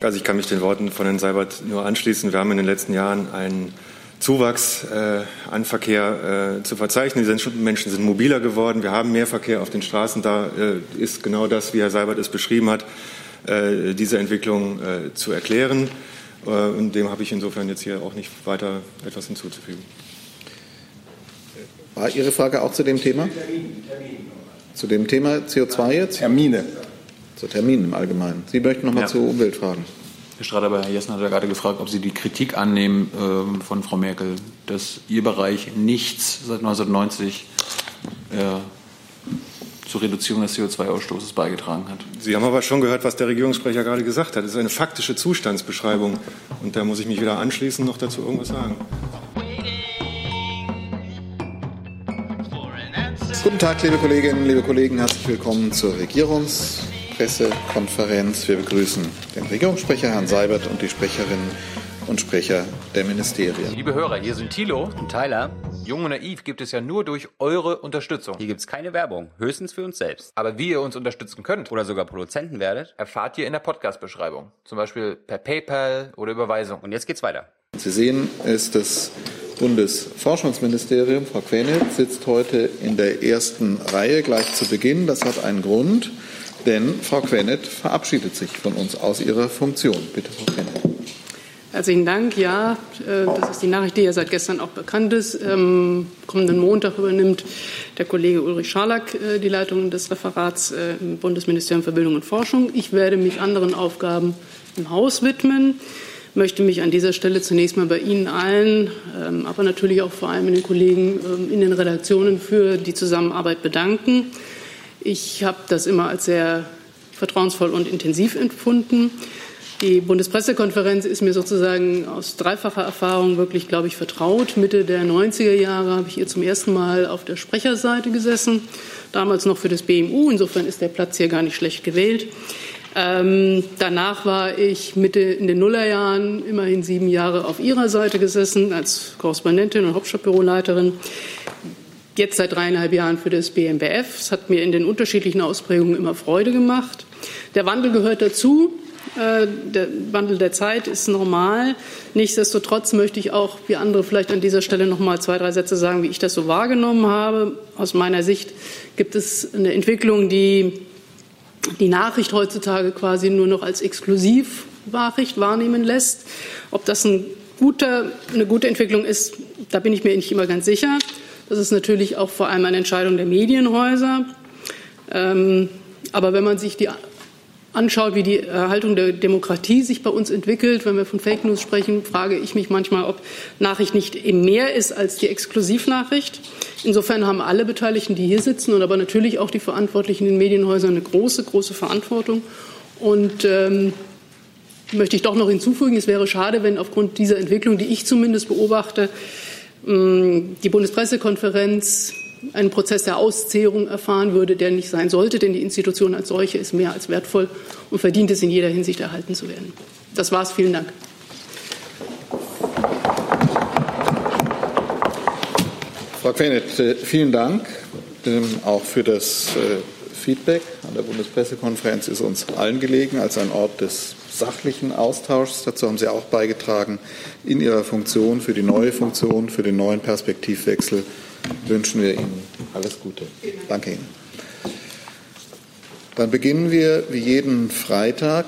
Also ich kann mich den Worten von Herrn Seibert nur anschließen. Wir haben in den letzten Jahren einen Zuwachs äh, an Verkehr äh, zu verzeichnen. Die Menschen sind mobiler geworden. Wir haben mehr Verkehr auf den Straßen. Da äh, ist genau das, wie Herr Seibert es beschrieben hat, äh, diese Entwicklung äh, zu erklären. Äh, und dem habe ich insofern jetzt hier auch nicht weiter etwas hinzuzufügen. War Ihre Frage auch zu dem Thema? Zu dem Thema CO2 jetzt? Termine. Zu Terminen im Allgemeinen. Sie möchten noch mal ja. zu Umweltfragen. Herr Strader, Herr Jessen hat ja gerade gefragt, ob Sie die Kritik annehmen äh, von Frau Merkel, dass Ihr Bereich nichts seit 1990 äh, zur Reduzierung des CO2-Ausstoßes beigetragen hat. Sie haben aber schon gehört, was der Regierungssprecher gerade gesagt hat. Das ist eine faktische Zustandsbeschreibung. Und da muss ich mich wieder anschließen, noch dazu irgendwas sagen. Guten Tag, liebe Kolleginnen, liebe Kollegen. Herzlich willkommen zur Regierungspressekonferenz. Wir begrüßen den Regierungssprecher, Herrn Seibert, und die Sprecherinnen und Sprecher der Ministerien. Liebe Hörer, hier sind Thilo und Tyler. Jung und Naiv gibt es ja nur durch eure Unterstützung. Hier gibt es keine Werbung, höchstens für uns selbst. Aber wie ihr uns unterstützen könnt oder sogar Produzenten werdet, erfahrt ihr in der Podcast-Beschreibung. Zum Beispiel per PayPal oder Überweisung. Und jetzt geht's weiter. Sie sehen, ist das Bundesforschungsministerium, Frau Quenitz, sitzt heute in der ersten Reihe gleich zu Beginn. Das hat einen Grund, denn Frau Quennet verabschiedet sich von uns aus ihrer Funktion. Bitte, Frau Quennet. Herzlichen Dank. Ja, äh, das ist die Nachricht, die ja seit gestern auch bekannt ist. Am kommenden Montag übernimmt der Kollege Ulrich Scharlack äh, die Leitung des Referats äh, im Bundesministerium für Bildung und Forschung. Ich werde mich anderen Aufgaben im Haus widmen möchte mich an dieser Stelle zunächst mal bei Ihnen allen, ähm, aber natürlich auch vor allem den Kollegen ähm, in den Redaktionen für die Zusammenarbeit bedanken. Ich habe das immer als sehr vertrauensvoll und intensiv empfunden. Die Bundespressekonferenz ist mir sozusagen aus dreifacher Erfahrung wirklich, glaube ich, vertraut. Mitte der 90er Jahre habe ich hier zum ersten Mal auf der Sprecherseite gesessen, damals noch für das BMU. Insofern ist der Platz hier gar nicht schlecht gewählt. Ähm, danach war ich Mitte in den Nullerjahren immerhin sieben Jahre auf Ihrer Seite gesessen als Korrespondentin und Hauptstadtbüroleiterin. Jetzt seit dreieinhalb Jahren für das BMBF. Es hat mir in den unterschiedlichen Ausprägungen immer Freude gemacht. Der Wandel gehört dazu. Äh, der Wandel der Zeit ist normal. Nichtsdestotrotz möchte ich auch, wie andere vielleicht an dieser Stelle noch mal zwei, drei Sätze sagen, wie ich das so wahrgenommen habe. Aus meiner Sicht gibt es eine Entwicklung, die die Nachricht heutzutage quasi nur noch als Exklusivnachricht wahrnehmen lässt. Ob das ein guter, eine gute Entwicklung ist, da bin ich mir nicht immer ganz sicher. Das ist natürlich auch vor allem eine Entscheidung der Medienhäuser. Ähm, aber wenn man sich die anschaut, wie die Erhaltung der Demokratie sich bei uns entwickelt, wenn wir von Fake News sprechen, frage ich mich manchmal, ob Nachricht nicht eben mehr ist als die Exklusivnachricht. Insofern haben alle Beteiligten, die hier sitzen und aber natürlich auch die Verantwortlichen in den Medienhäusern eine große, große Verantwortung. Und ähm, möchte ich doch noch hinzufügen, es wäre schade, wenn aufgrund dieser Entwicklung, die ich zumindest beobachte, die Bundespressekonferenz einen Prozess der Auszehrung erfahren würde, der nicht sein sollte, denn die Institution als solche ist mehr als wertvoll und verdient es in jeder Hinsicht erhalten zu werden. Das war's. Vielen Dank. Frau Quenet, äh, vielen Dank ähm, auch für das äh, Feedback an der Bundespressekonferenz ist uns allen gelegen als ein Ort des sachlichen Austauschs. Dazu haben Sie auch beigetragen in Ihrer Funktion, für die neue Funktion, für den neuen Perspektivwechsel wünschen wir Ihnen alles Gute. Danke Ihnen. Dann beginnen wir wie jeden Freitag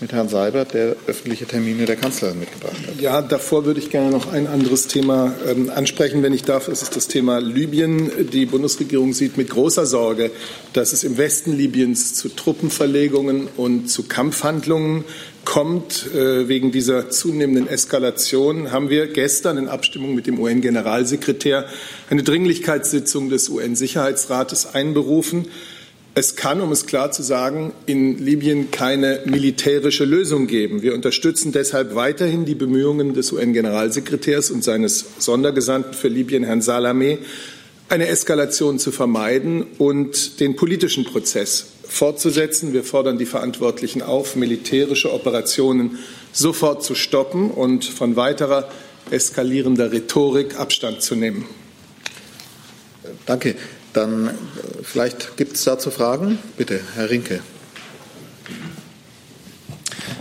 mit Herrn Seibert, der öffentliche Termine der Kanzlerin mitgebracht hat. Ja, davor würde ich gerne noch ein anderes Thema ähm, ansprechen, wenn ich darf. Das ist das Thema Libyen. Die Bundesregierung sieht mit großer Sorge, dass es im Westen Libyens zu Truppenverlegungen und zu Kampfhandlungen kommt. Äh, wegen dieser zunehmenden Eskalation haben wir gestern in Abstimmung mit dem UN-Generalsekretär eine Dringlichkeitssitzung des UN-Sicherheitsrates einberufen. Es kann, um es klar zu sagen, in Libyen keine militärische Lösung geben. Wir unterstützen deshalb weiterhin die Bemühungen des UN-Generalsekretärs und seines Sondergesandten für Libyen, Herrn Salameh, eine Eskalation zu vermeiden und den politischen Prozess fortzusetzen. Wir fordern die Verantwortlichen auf, militärische Operationen sofort zu stoppen und von weiterer eskalierender Rhetorik Abstand zu nehmen. Danke. Dann äh, vielleicht gibt es dazu Fragen. Bitte, Herr Rinke.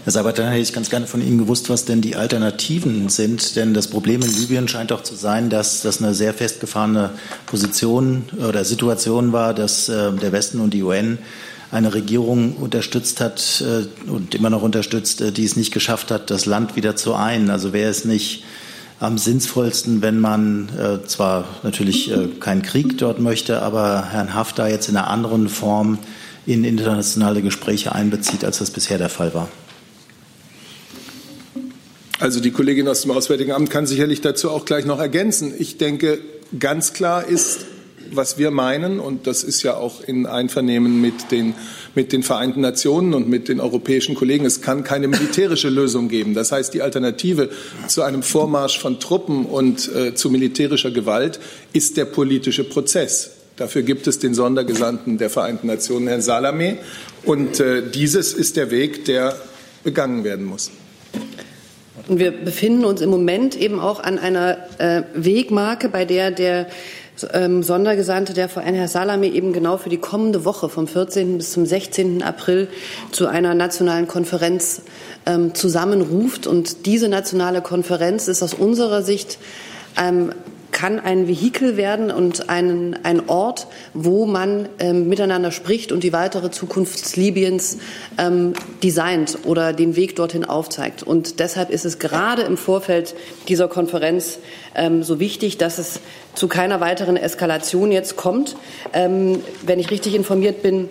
Herr Sabat, dann hätte ich ganz gerne von Ihnen gewusst, was denn die Alternativen sind. Denn das Problem in Libyen scheint doch zu sein, dass das eine sehr festgefahrene Position oder Situation war, dass äh, der Westen und die UN eine Regierung unterstützt hat äh, und immer noch unterstützt, äh, die es nicht geschafft hat, das Land wieder zu ein. Also wäre es nicht am sinnvollsten, wenn man äh, zwar natürlich äh, keinen Krieg dort möchte, aber Herrn Haftar jetzt in einer anderen Form in internationale Gespräche einbezieht, als das bisher der Fall war. Also die Kollegin aus dem Auswärtigen Amt kann sicherlich dazu auch gleich noch ergänzen. Ich denke, ganz klar ist, was wir meinen, und das ist ja auch in Einvernehmen mit den, mit den Vereinten Nationen und mit den europäischen Kollegen, es kann keine militärische Lösung geben. Das heißt, die Alternative zu einem Vormarsch von Truppen und äh, zu militärischer Gewalt ist der politische Prozess. Dafür gibt es den Sondergesandten der Vereinten Nationen, Herrn Salameh. Und äh, dieses ist der Weg, der begangen werden muss. Und wir befinden uns im Moment eben auch an einer äh, Wegmarke, bei der der ähm, Sondergesandte der VN, Herr Salame, eben genau für die kommende Woche vom 14. bis zum 16. April zu einer nationalen Konferenz ähm, zusammenruft. Und diese nationale Konferenz ist aus unserer Sicht ähm, kann ein Vehikel werden und ein, ein Ort, wo man ähm, miteinander spricht und die weitere Zukunft Libyens ähm, designt oder den Weg dorthin aufzeigt. Und deshalb ist es gerade im Vorfeld dieser Konferenz ähm, so wichtig, dass es zu keiner weiteren Eskalation jetzt kommt. Ähm, wenn ich richtig informiert bin,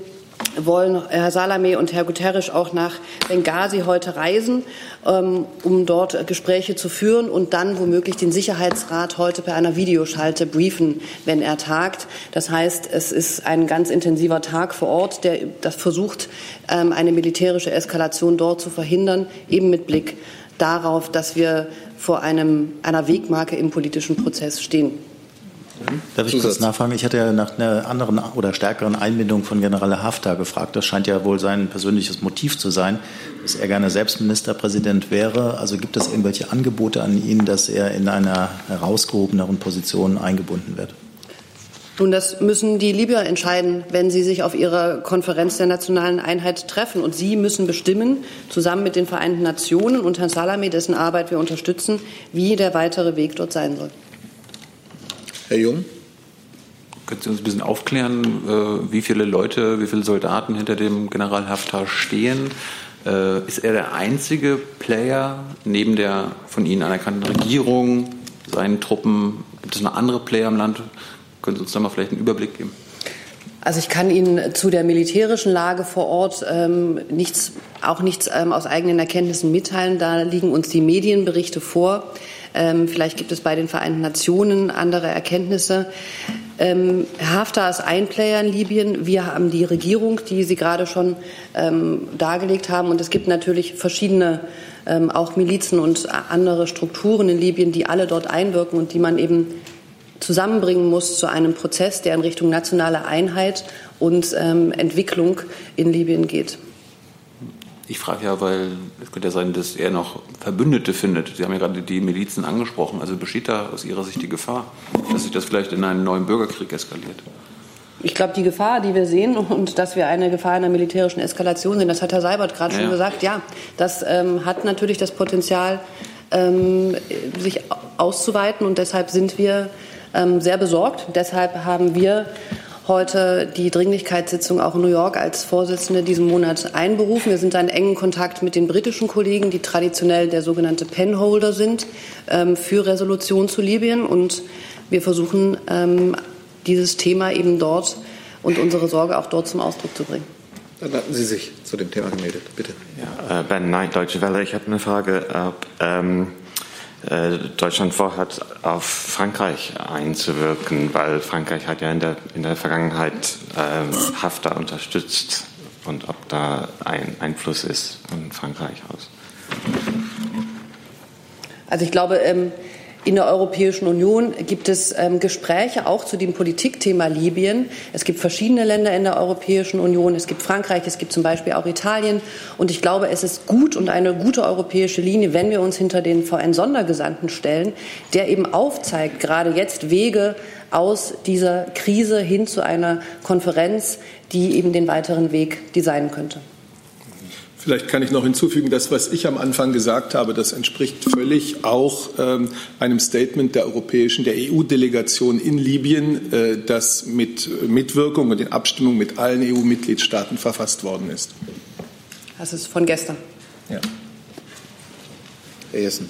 wollen Herr Salameh und Herr Guterres auch nach Benghazi heute reisen, ähm, um dort Gespräche zu führen und dann womöglich den Sicherheitsrat heute per einer Videoschalte briefen, wenn er tagt. Das heißt, es ist ein ganz intensiver Tag vor Ort, der versucht, ähm, eine militärische Eskalation dort zu verhindern, eben mit Blick darauf, dass wir vor einem, einer Wegmarke im politischen Prozess stehen. Darf ich Zusatz. kurz nachfragen? Ich hatte ja nach einer anderen oder stärkeren Einbindung von General Haftar gefragt. Das scheint ja wohl sein persönliches Motiv zu sein, dass er gerne selbst Ministerpräsident wäre. Also gibt es irgendwelche Angebote an ihn, dass er in einer herausgehobeneren Position eingebunden wird? Nun, das müssen die Libyer entscheiden, wenn sie sich auf ihrer Konferenz der nationalen Einheit treffen. Und sie müssen bestimmen, zusammen mit den Vereinten Nationen und Herrn Salameh, dessen Arbeit wir unterstützen, wie der weitere Weg dort sein soll. Herr Jung? Können Sie uns ein bisschen aufklären, äh, wie viele Leute, wie viele Soldaten hinter dem General Haftar stehen? Äh, ist er der einzige Player neben der von Ihnen anerkannten Regierung, seinen Truppen? Gibt es noch andere Player im Land? Können Sie uns da mal vielleicht einen Überblick geben? Also ich kann Ihnen zu der militärischen Lage vor Ort ähm, nichts, auch nichts ähm, aus eigenen Erkenntnissen mitteilen. Da liegen uns die Medienberichte vor. Ähm, vielleicht gibt es bei den Vereinten Nationen andere Erkenntnisse. Ähm, Haftar ist ein Player in Libyen. Wir haben die Regierung, die Sie gerade schon ähm, dargelegt haben. Und es gibt natürlich verschiedene ähm, auch Milizen und andere Strukturen in Libyen, die alle dort einwirken und die man eben zusammenbringen muss zu einem Prozess, der in Richtung nationale Einheit und ähm, Entwicklung in Libyen geht. Ich frage ja, weil es könnte ja sein, dass er noch Verbündete findet. Sie haben ja gerade die Milizen angesprochen. Also besteht da aus Ihrer Sicht die Gefahr, dass sich das vielleicht in einen neuen Bürgerkrieg eskaliert? Ich glaube, die Gefahr, die wir sehen und dass wir eine Gefahr einer militärischen Eskalation sehen, das hat Herr Seibert gerade ja. schon gesagt, ja, das ähm, hat natürlich das Potenzial, ähm, sich auszuweiten und deshalb sind wir ähm, sehr besorgt. Deshalb haben wir heute die Dringlichkeitssitzung auch in New York als Vorsitzende diesen Monat einberufen. Wir sind da in engen Kontakt mit den britischen Kollegen, die traditionell der sogenannte Penholder sind ähm, für Resolution zu Libyen. Und wir versuchen, ähm, dieses Thema eben dort und unsere Sorge auch dort zum Ausdruck zu bringen. Dann hatten Sie sich zu dem Thema gemeldet, bitte. Ja, äh, Ben Knight, Deutsche Welle. Ich habe eine Frage, ob ähm, äh, Deutschland vorhat, auf Frankreich einzuwirken, weil Frankreich hat ja in der, in der Vergangenheit äh, Haftar unterstützt und ob da ein Einfluss ist von Frankreich aus. Also ich glaube, ähm, in der Europäischen Union gibt es ähm, Gespräche auch zu dem Politikthema Libyen. Es gibt verschiedene Länder in der Europäischen Union. Es gibt Frankreich, es gibt zum Beispiel auch Italien. Und ich glaube, es ist gut und eine gute europäische Linie, wenn wir uns hinter den VN-Sondergesandten stellen, der eben aufzeigt, gerade jetzt Wege aus dieser Krise hin zu einer Konferenz, die eben den weiteren Weg designen könnte. Vielleicht kann ich noch hinzufügen, das, was ich am Anfang gesagt habe, das entspricht völlig auch ähm, einem Statement der europäischen, der EU-Delegation in Libyen, äh, das mit Mitwirkung und in Abstimmung mit allen EU-Mitgliedstaaten verfasst worden ist. Das ist von gestern. Ja. Herr Jessen.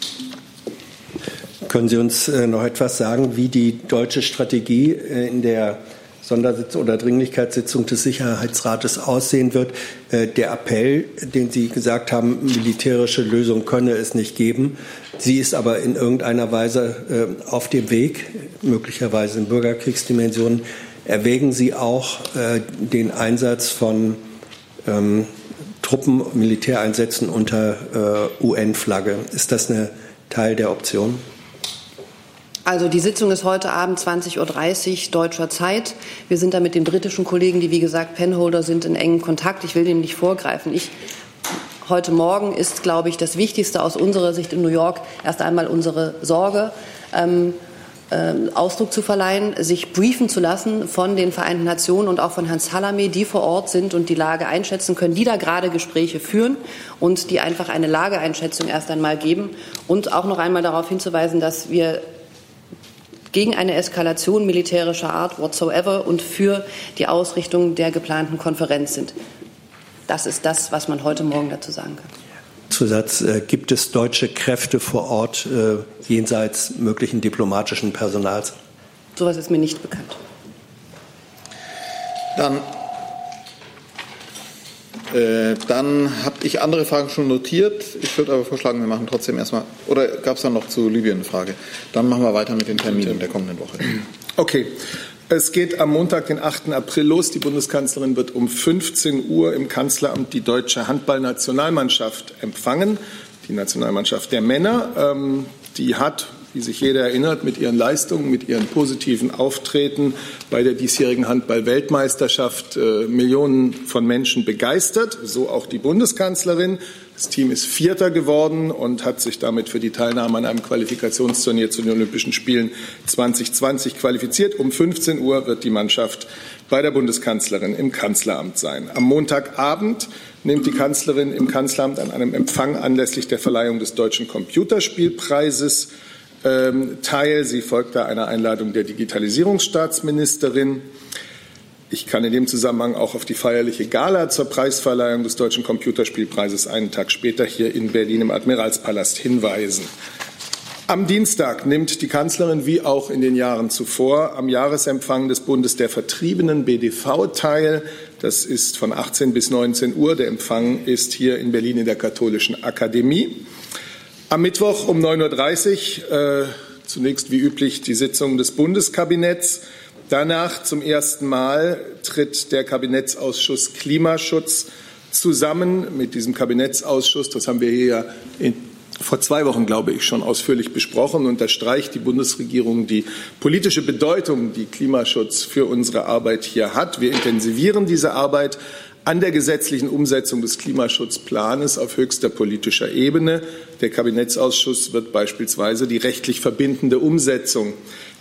Können Sie uns äh, noch etwas sagen, wie die deutsche Strategie äh, in der Sondersitzung oder Dringlichkeitssitzung des Sicherheitsrates aussehen wird. Äh, der Appell, den Sie gesagt haben, militärische Lösung könne es nicht geben. Sie ist aber in irgendeiner Weise äh, auf dem Weg, möglicherweise in Bürgerkriegsdimensionen. Erwägen Sie auch äh, den Einsatz von ähm, Truppen, Militäreinsätzen unter UN-Flagge? Ist das ein Teil der Option? Also die Sitzung ist heute Abend 20.30 Uhr deutscher Zeit. Wir sind da mit den britischen Kollegen, die wie gesagt Penholder sind, in engem Kontakt. Ich will denen nicht vorgreifen. Ich heute Morgen ist, glaube ich, das Wichtigste aus unserer Sicht in New York erst einmal unsere Sorge. Ähm, ähm, Ausdruck zu verleihen, sich briefen zu lassen von den Vereinten Nationen und auch von Herrn Salamé, die vor Ort sind und die Lage einschätzen können, die da gerade Gespräche führen und die einfach eine Lageeinschätzung erst einmal geben und auch noch einmal darauf hinzuweisen, dass wir gegen eine Eskalation militärischer Art whatsoever und für die Ausrichtung der geplanten Konferenz sind. Das ist das, was man heute Morgen dazu sagen kann. Zusatz, äh, gibt es deutsche Kräfte vor Ort äh, jenseits möglichen diplomatischen Personals? Sowas ist mir nicht bekannt. Dann dann habe ich andere Fragen schon notiert. Ich würde aber vorschlagen, wir machen trotzdem erstmal. Oder gab es dann noch zu Libyen eine Frage? Dann machen wir weiter mit den Terminen der kommenden Woche. Okay. Es geht am Montag, den 8. April los. Die Bundeskanzlerin wird um 15 Uhr im Kanzleramt die deutsche Handballnationalmannschaft empfangen. Die Nationalmannschaft der Männer. Ähm, die hat wie sich jeder erinnert, mit ihren Leistungen, mit ihren positiven Auftreten bei der diesjährigen Handball-Weltmeisterschaft äh, Millionen von Menschen begeistert, so auch die Bundeskanzlerin. Das Team ist Vierter geworden und hat sich damit für die Teilnahme an einem Qualifikationsturnier zu den Olympischen Spielen 2020 qualifiziert. Um 15 Uhr wird die Mannschaft bei der Bundeskanzlerin im Kanzleramt sein. Am Montagabend nimmt die Kanzlerin im Kanzleramt an einem Empfang anlässlich der Verleihung des Deutschen Computerspielpreises ähm, teil. Sie folgt da einer Einladung der Digitalisierungsstaatsministerin. Ich kann in dem Zusammenhang auch auf die feierliche Gala zur Preisverleihung des Deutschen Computerspielpreises einen Tag später hier in Berlin im Admiralspalast hinweisen. Am Dienstag nimmt die Kanzlerin wie auch in den Jahren zuvor am Jahresempfang des Bundes der Vertriebenen BDV teil. Das ist von 18 bis 19 Uhr. Der Empfang ist hier in Berlin in der Katholischen Akademie. Am Mittwoch um 9.30 Uhr äh, zunächst wie üblich die Sitzung des Bundeskabinetts. Danach zum ersten Mal tritt der Kabinettsausschuss Klimaschutz zusammen mit diesem Kabinettsausschuss. Das haben wir hier in, vor zwei Wochen, glaube ich, schon ausführlich besprochen. Unterstreicht die Bundesregierung die politische Bedeutung, die Klimaschutz für unsere Arbeit hier hat. Wir intensivieren diese Arbeit an der gesetzlichen Umsetzung des Klimaschutzplanes auf höchster politischer Ebene. Der Kabinettsausschuss wird beispielsweise die rechtlich verbindende Umsetzung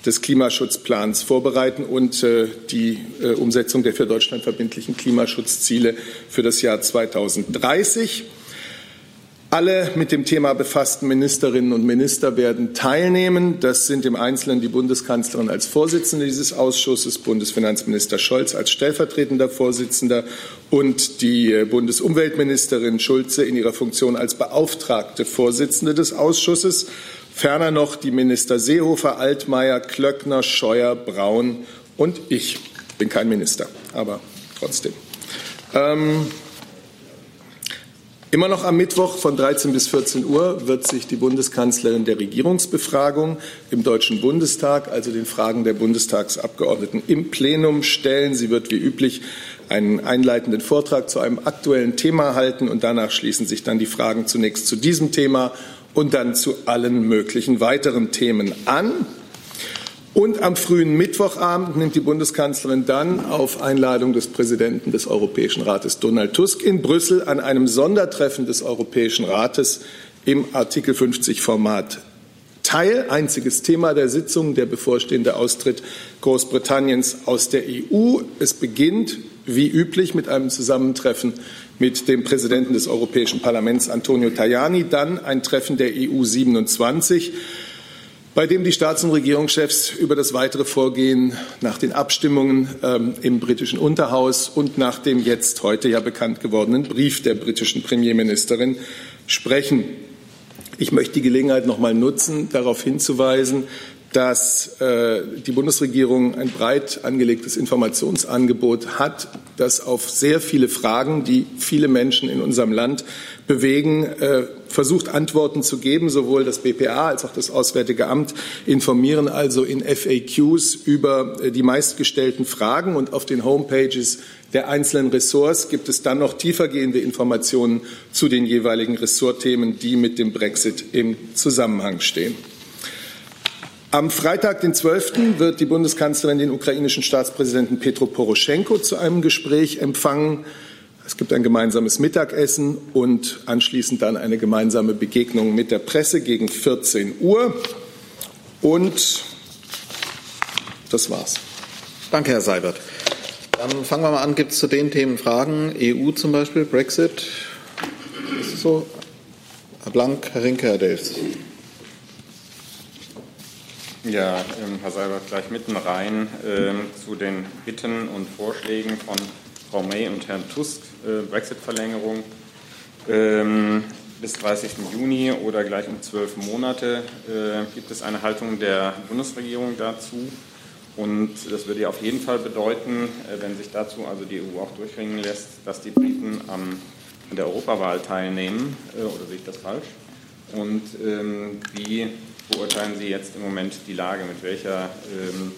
des Klimaschutzplans vorbereiten und äh, die äh, Umsetzung der für Deutschland verbindlichen Klimaschutzziele für das Jahr 2030. Alle mit dem Thema befassten Ministerinnen und Minister werden teilnehmen. Das sind im Einzelnen die Bundeskanzlerin als Vorsitzende dieses Ausschusses, Bundesfinanzminister Scholz als stellvertretender Vorsitzender und die äh, Bundesumweltministerin Schulze in ihrer Funktion als beauftragte Vorsitzende des Ausschusses. Ferner noch die Minister Seehofer, Altmaier, Klöckner, Scheuer, Braun und ich. Bin kein Minister, aber trotzdem. Ähm, Immer noch am Mittwoch von 13 bis 14 Uhr wird sich die Bundeskanzlerin der Regierungsbefragung im Deutschen Bundestag, also den Fragen der Bundestagsabgeordneten im Plenum stellen. Sie wird wie üblich einen einleitenden Vortrag zu einem aktuellen Thema halten und danach schließen sich dann die Fragen zunächst zu diesem Thema und dann zu allen möglichen weiteren Themen an. Und am frühen Mittwochabend nimmt die Bundeskanzlerin dann auf Einladung des Präsidenten des Europäischen Rates Donald Tusk in Brüssel an einem Sondertreffen des Europäischen Rates im Artikel 50 Format Teil, einziges Thema der Sitzung, der bevorstehende Austritt Großbritanniens aus der EU. Es beginnt wie üblich mit einem Zusammentreffen mit dem Präsidenten des Europäischen Parlaments, Antonio Tajani, dann ein Treffen der EU 27 bei dem die Staats- und Regierungschefs über das weitere Vorgehen nach den Abstimmungen ähm, im britischen Unterhaus und nach dem jetzt heute ja bekannt gewordenen Brief der britischen Premierministerin sprechen. Ich möchte die Gelegenheit noch mal nutzen, darauf hinzuweisen, dass äh, die Bundesregierung ein breit angelegtes Informationsangebot hat, das auf sehr viele Fragen, die viele Menschen in unserem Land bewegen, äh, versucht Antworten zu geben. Sowohl das BPA als auch das Auswärtige Amt informieren also in FAQs über äh, die meistgestellten Fragen und auf den Homepages der einzelnen Ressorts gibt es dann noch tiefergehende Informationen zu den jeweiligen Ressortthemen, die mit dem Brexit im Zusammenhang stehen. Am Freitag, den 12., wird die Bundeskanzlerin den ukrainischen Staatspräsidenten Petro Poroschenko zu einem Gespräch empfangen. Es gibt ein gemeinsames Mittagessen und anschließend dann eine gemeinsame Begegnung mit der Presse gegen 14 Uhr. Und das war's. Danke, Herr Seibert. Dann fangen wir mal an. Gibt es zu den Themen Fragen? EU zum Beispiel, Brexit? Ist es so? Herr Blank, Herr Rinke, Herr Delfs. Ja, ähm, Herr Seibert, gleich mitten rein äh, zu den Bitten und Vorschlägen von Frau May und Herrn Tusk, äh, Brexit-Verlängerung ähm, bis 30. Juni oder gleich um zwölf Monate. Äh, gibt es eine Haltung der Bundesregierung dazu? Und das würde ja auf jeden Fall bedeuten, äh, wenn sich dazu also die EU auch durchringen lässt, dass die Briten am, an der Europawahl teilnehmen. Äh, oder sehe ich das falsch? Und ähm, wie beurteilen Sie jetzt im Moment die Lage? Mit welcher, ähm,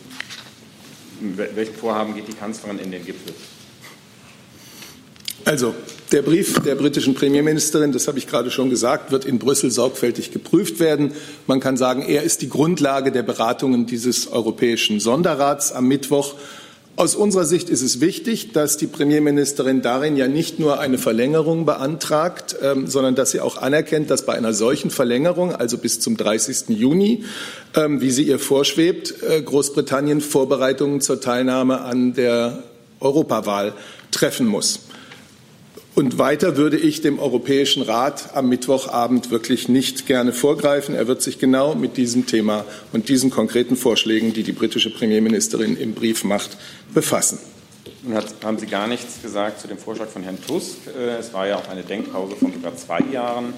welchen Vorhaben geht die Kanzlerin in den Gipfel? Also, der Brief der britischen Premierministerin, das habe ich gerade schon gesagt, wird in Brüssel sorgfältig geprüft werden. Man kann sagen, er ist die Grundlage der Beratungen dieses Europäischen Sonderrats am Mittwoch. Aus unserer Sicht ist es wichtig, dass die Premierministerin darin ja nicht nur eine Verlängerung beantragt, ähm, sondern dass sie auch anerkennt, dass bei einer solchen Verlängerung, also bis zum 30. Juni, ähm, wie sie ihr vorschwebt, äh, Großbritannien Vorbereitungen zur Teilnahme an der Europawahl treffen muss. Und weiter würde ich dem Europäischen Rat am Mittwochabend wirklich nicht gerne vorgreifen. Er wird sich genau mit diesem Thema und diesen konkreten Vorschlägen, die die britische Premierministerin im Brief macht, befassen. Nun haben Sie gar nichts gesagt zu dem Vorschlag von Herrn Tusk. Äh, es war ja auch eine Denkpause von sogar zwei Jahren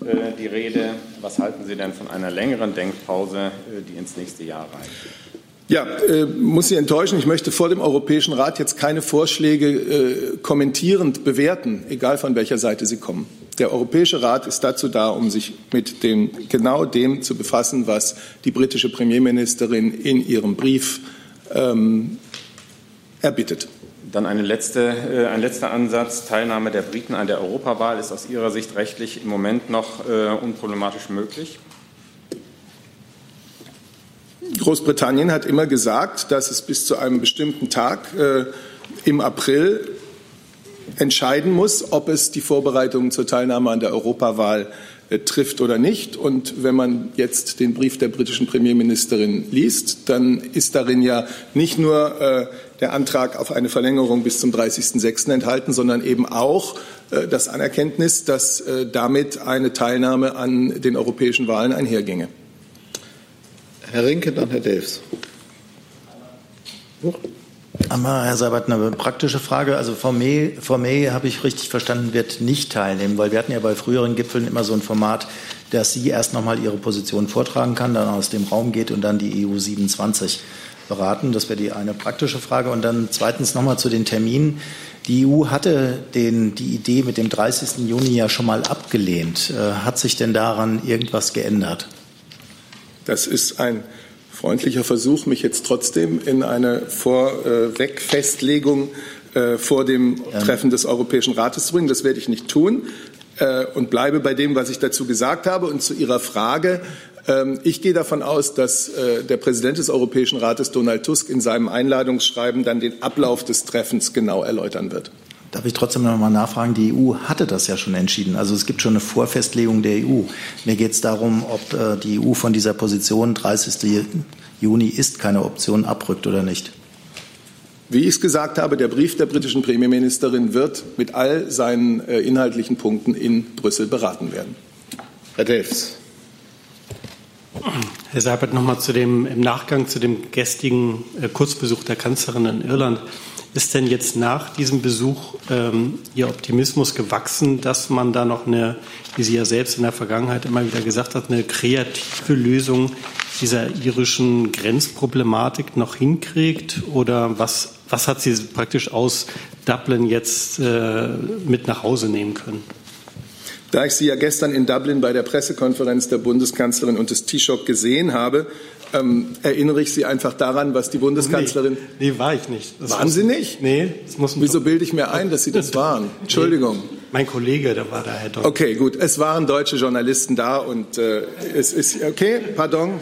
äh, die Rede. Was halten Sie denn von einer längeren Denkpause, äh, die ins nächste Jahr reicht? Ja, äh, muss Sie enttäuschen. Ich möchte vor dem Europäischen Rat jetzt keine Vorschläge äh, kommentierend bewerten, egal von welcher Seite sie kommen. Der Europäische Rat ist dazu da, um sich mit dem, genau dem zu befassen, was die britische Premierministerin in ihrem Brief ähm, erbittet. Dann eine letzte, äh, ein letzter Ansatz. Teilnahme der Briten an der Europawahl ist aus Ihrer Sicht rechtlich im Moment noch äh, unproblematisch möglich? Großbritannien hat immer gesagt, dass es bis zu einem bestimmten Tag äh, im April entscheiden muss, ob es die Vorbereitungen zur Teilnahme an der Europawahl äh, trifft oder nicht. Und wenn man jetzt den Brief der britischen Premierministerin liest, dann ist darin ja nicht nur äh, der Antrag auf eine Verlängerung bis zum 30.06. enthalten, sondern eben auch äh, das Anerkenntnis, dass äh, damit eine Teilnahme an den europäischen Wahlen einherginge. Herr Rinke, dann Herr Delfs. Einmal, Herr Seibert, eine praktische Frage. Also Frau May, habe ich richtig verstanden, wird nicht teilnehmen, weil wir hatten ja bei früheren Gipfeln immer so ein Format, dass sie erst noch mal ihre Position vortragen kann, dann aus dem Raum geht und dann die EU 27 beraten. Das wäre die eine praktische Frage. Und dann zweitens noch mal zu den Terminen. Die EU hatte den, die Idee mit dem 30. Juni ja schon mal abgelehnt. Äh, hat sich denn daran irgendwas geändert? Das ist ein freundlicher Versuch, mich jetzt trotzdem in eine Vorwegfestlegung äh, vor dem Treffen des Europäischen Rates zu bringen. Das werde ich nicht tun äh, und bleibe bei dem, was ich dazu gesagt habe. Und zu Ihrer Frage. Ähm, ich gehe davon aus, dass äh, der Präsident des Europäischen Rates, Donald Tusk, in seinem Einladungsschreiben dann den Ablauf des Treffens genau erläutern wird. Darf ich trotzdem noch mal nachfragen? Die EU hatte das ja schon entschieden. Also es gibt schon eine Vorfestlegung der EU. Mir geht es darum, ob äh, die EU von dieser Position 30. Juni ist keine Option abrückt oder nicht. Wie ich es gesagt habe, der Brief der britischen Premierministerin wird mit all seinen äh, inhaltlichen Punkten in Brüssel beraten werden. Herr Delfs. Herr Seibert, noch mal zu dem, im Nachgang zu dem gestrigen äh, Kurzbesuch der Kanzlerin in Irland. Ist denn jetzt nach diesem Besuch ähm, Ihr Optimismus gewachsen, dass man da noch eine, wie Sie ja selbst in der Vergangenheit immer wieder gesagt hat, eine kreative Lösung dieser irischen Grenzproblematik noch hinkriegt? Oder was, was hat sie praktisch aus Dublin jetzt äh, mit nach Hause nehmen können? Da ich Sie ja gestern in Dublin bei der Pressekonferenz der Bundeskanzlerin und des Taoiseach gesehen habe, ähm, erinnere ich Sie einfach daran, was die Bundeskanzlerin. Nee, nee war ich nicht. Das waren Sie nicht? Nee, das muss Wieso bilde ich mir ein, dass Sie das waren? Entschuldigung. Nee, mein Kollege, da war da Herr Doktor. Okay, gut. Es waren deutsche Journalisten da und äh, es ist okay. Pardon.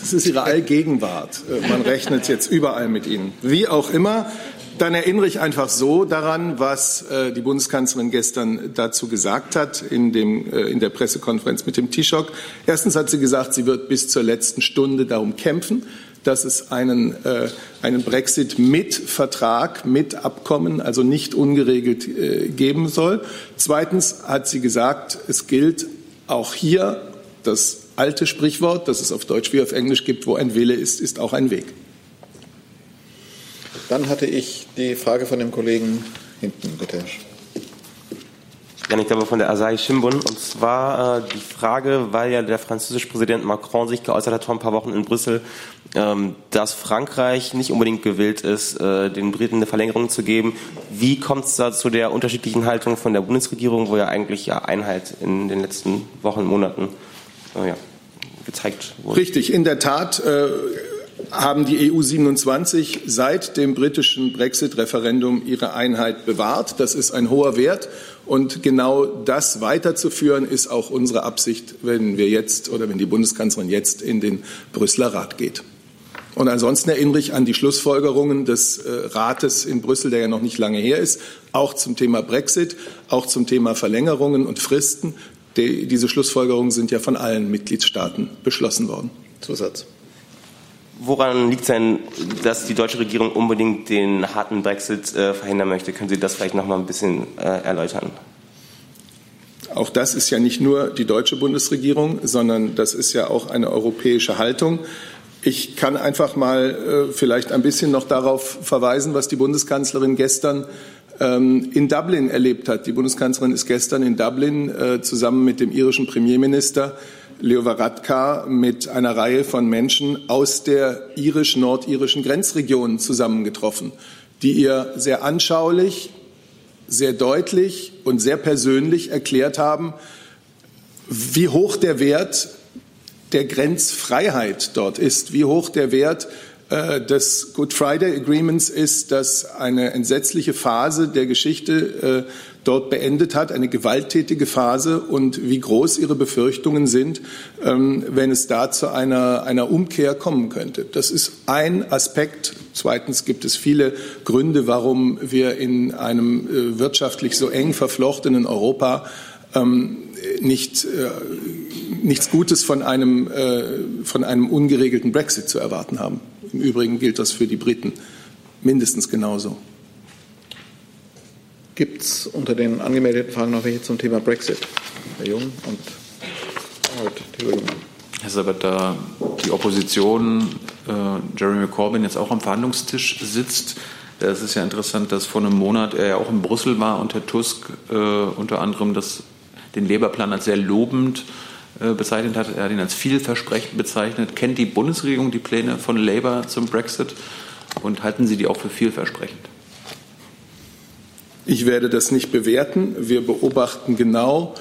Es ist ihre Allgegenwart. Äh, man rechnet jetzt überall mit ihnen. Wie auch immer, dann erinnere ich einfach so daran, was äh, die Bundeskanzlerin gestern dazu gesagt hat in, dem, äh, in der Pressekonferenz mit dem Taoiseach. Erstens hat sie gesagt, sie wird bis zur letzten Stunde darum kämpfen, dass es einen, äh, einen Brexit mit Vertrag, mit Abkommen, also nicht ungeregelt äh, geben soll. Zweitens hat sie gesagt, es gilt auch hier das alte Sprichwort, das es auf Deutsch wie auf Englisch gibt, wo ein Wille ist, ist auch ein Weg. Dann hatte ich die Frage von dem Kollegen hinten, bitte. Janik Dabber von der Asahi Shimbun. Und zwar äh, die Frage, weil ja der französische Präsident Macron sich geäußert hat vor ein paar Wochen in Brüssel, ähm, dass Frankreich nicht unbedingt gewillt ist, äh, den Briten eine Verlängerung zu geben. Wie kommt es da zu der unterschiedlichen Haltung von der Bundesregierung, wo ja eigentlich ja Einheit in den letzten Wochen, Monaten äh, ja, gezeigt wurde? Richtig, in der Tat. Äh haben die EU 27 seit dem britischen Brexit-Referendum ihre Einheit bewahrt. Das ist ein hoher Wert. Und genau das weiterzuführen, ist auch unsere Absicht, wenn wir jetzt oder wenn die Bundeskanzlerin jetzt in den Brüsseler Rat geht. Und ansonsten erinnere ich an die Schlussfolgerungen des äh, Rates in Brüssel, der ja noch nicht lange her ist, auch zum Thema Brexit, auch zum Thema Verlängerungen und Fristen. Die, diese Schlussfolgerungen sind ja von allen Mitgliedstaaten beschlossen worden. Zusatz. Woran liegt es denn, dass die deutsche Regierung unbedingt den harten Brexit äh, verhindern möchte? Können Sie das vielleicht noch mal ein bisschen äh, erläutern? Auch das ist ja nicht nur die deutsche Bundesregierung, sondern das ist ja auch eine europäische Haltung. Ich kann einfach mal äh, vielleicht ein bisschen noch darauf verweisen, was die Bundeskanzlerin gestern ähm, in Dublin erlebt hat. Die Bundeskanzlerin ist gestern in Dublin äh, zusammen mit dem irischen Premierminister Leo Varadkar mit einer Reihe von Menschen aus der irisch-nordirischen Grenzregion zusammengetroffen, die ihr sehr anschaulich, sehr deutlich und sehr persönlich erklärt haben, wie hoch der Wert der Grenzfreiheit dort ist, wie hoch der Wert des Good Friday Agreements ist, dass eine entsetzliche Phase der Geschichte äh, dort beendet hat, eine gewalttätige Phase und wie groß ihre Befürchtungen sind, ähm, wenn es da zu einer, einer Umkehr kommen könnte. Das ist ein Aspekt. Zweitens gibt es viele Gründe, warum wir in einem äh, wirtschaftlich so eng verflochtenen Europa ähm, nicht, äh, nichts Gutes von einem, äh, von einem ungeregelten Brexit zu erwarten haben. Im Übrigen gilt das für die Briten mindestens genauso. Gibt es unter den angemeldeten Fragen noch welche zum Thema Brexit? Herr Jung und Herr Jung. Herr Sabat, da die Opposition, äh, Jeremy Corbyn, jetzt auch am Verhandlungstisch sitzt, es ist ja interessant, dass vor einem Monat er ja auch in Brüssel war und Herr Tusk äh, unter anderem das, den Labour-Plan als sehr lobend äh, bezeichnet hat. Er hat ihn als vielversprechend bezeichnet. Kennt die Bundesregierung die Pläne von Labour zum Brexit und halten Sie die auch für vielversprechend? Ich werde das nicht bewerten. Wir beobachten genau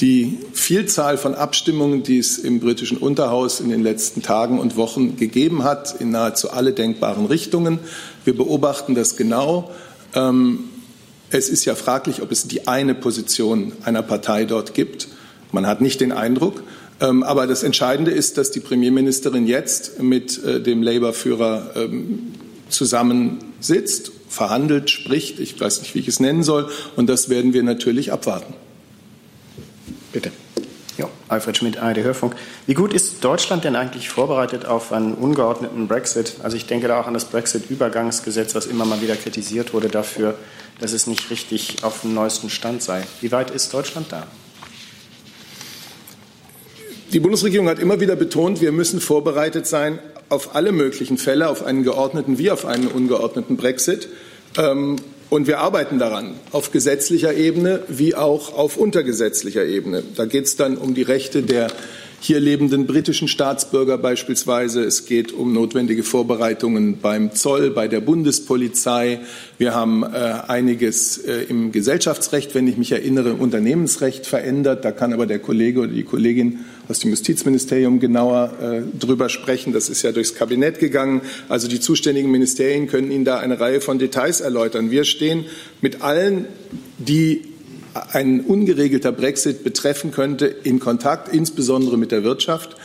die Vielzahl von Abstimmungen, die es im britischen Unterhaus in den letzten Tagen und Wochen gegeben hat, in nahezu alle denkbaren Richtungen. Wir beobachten das genau. Ähm, es ist ja fraglich, ob es die eine Position einer Partei dort gibt. Man hat nicht den Eindruck. Ähm, aber das Entscheidende ist, dass die Premierministerin jetzt mit äh, dem Labour-Führer ähm, zusammensitzt verhandelt, spricht. Ich weiß nicht, wie ich es nennen soll. Und das werden wir natürlich abwarten. Bitte. Ja, Alfred Schmidt, ARD Hörfunk. Wie gut ist Deutschland denn eigentlich vorbereitet auf einen ungeordneten Brexit? Also ich denke da auch an das Brexit-Übergangsgesetz, was immer mal wieder kritisiert wurde dafür, dass es nicht richtig auf dem neuesten Stand sei. Wie weit ist Deutschland da? Die Bundesregierung hat immer wieder betont, wir müssen vorbereitet sein auf alle möglichen Fälle, auf einen geordneten wie auf einen ungeordneten Brexit. Ähm, und wir arbeiten daran, auf gesetzlicher Ebene wie auch auf untergesetzlicher Ebene. Da geht es dann um die Rechte der hier lebenden britischen Staatsbürger beispielsweise. Es geht um notwendige Vorbereitungen beim Zoll, bei der Bundespolizei. Wir haben äh, einiges äh, im Gesellschaftsrecht, wenn ich mich erinnere, im Unternehmensrecht verändert. Da kann aber der Kollege oder die Kollegin aus dem Justizministerium genauer äh, drüber sprechen. Das ist ja durchs Kabinett gegangen. Also die zuständigen Ministerien können Ihnen da eine Reihe von Details erläutern. Wir stehen mit allen, die ein ungeregelter Brexit betreffen könnte, in Kontakt, insbesondere mit der Wirtschaft.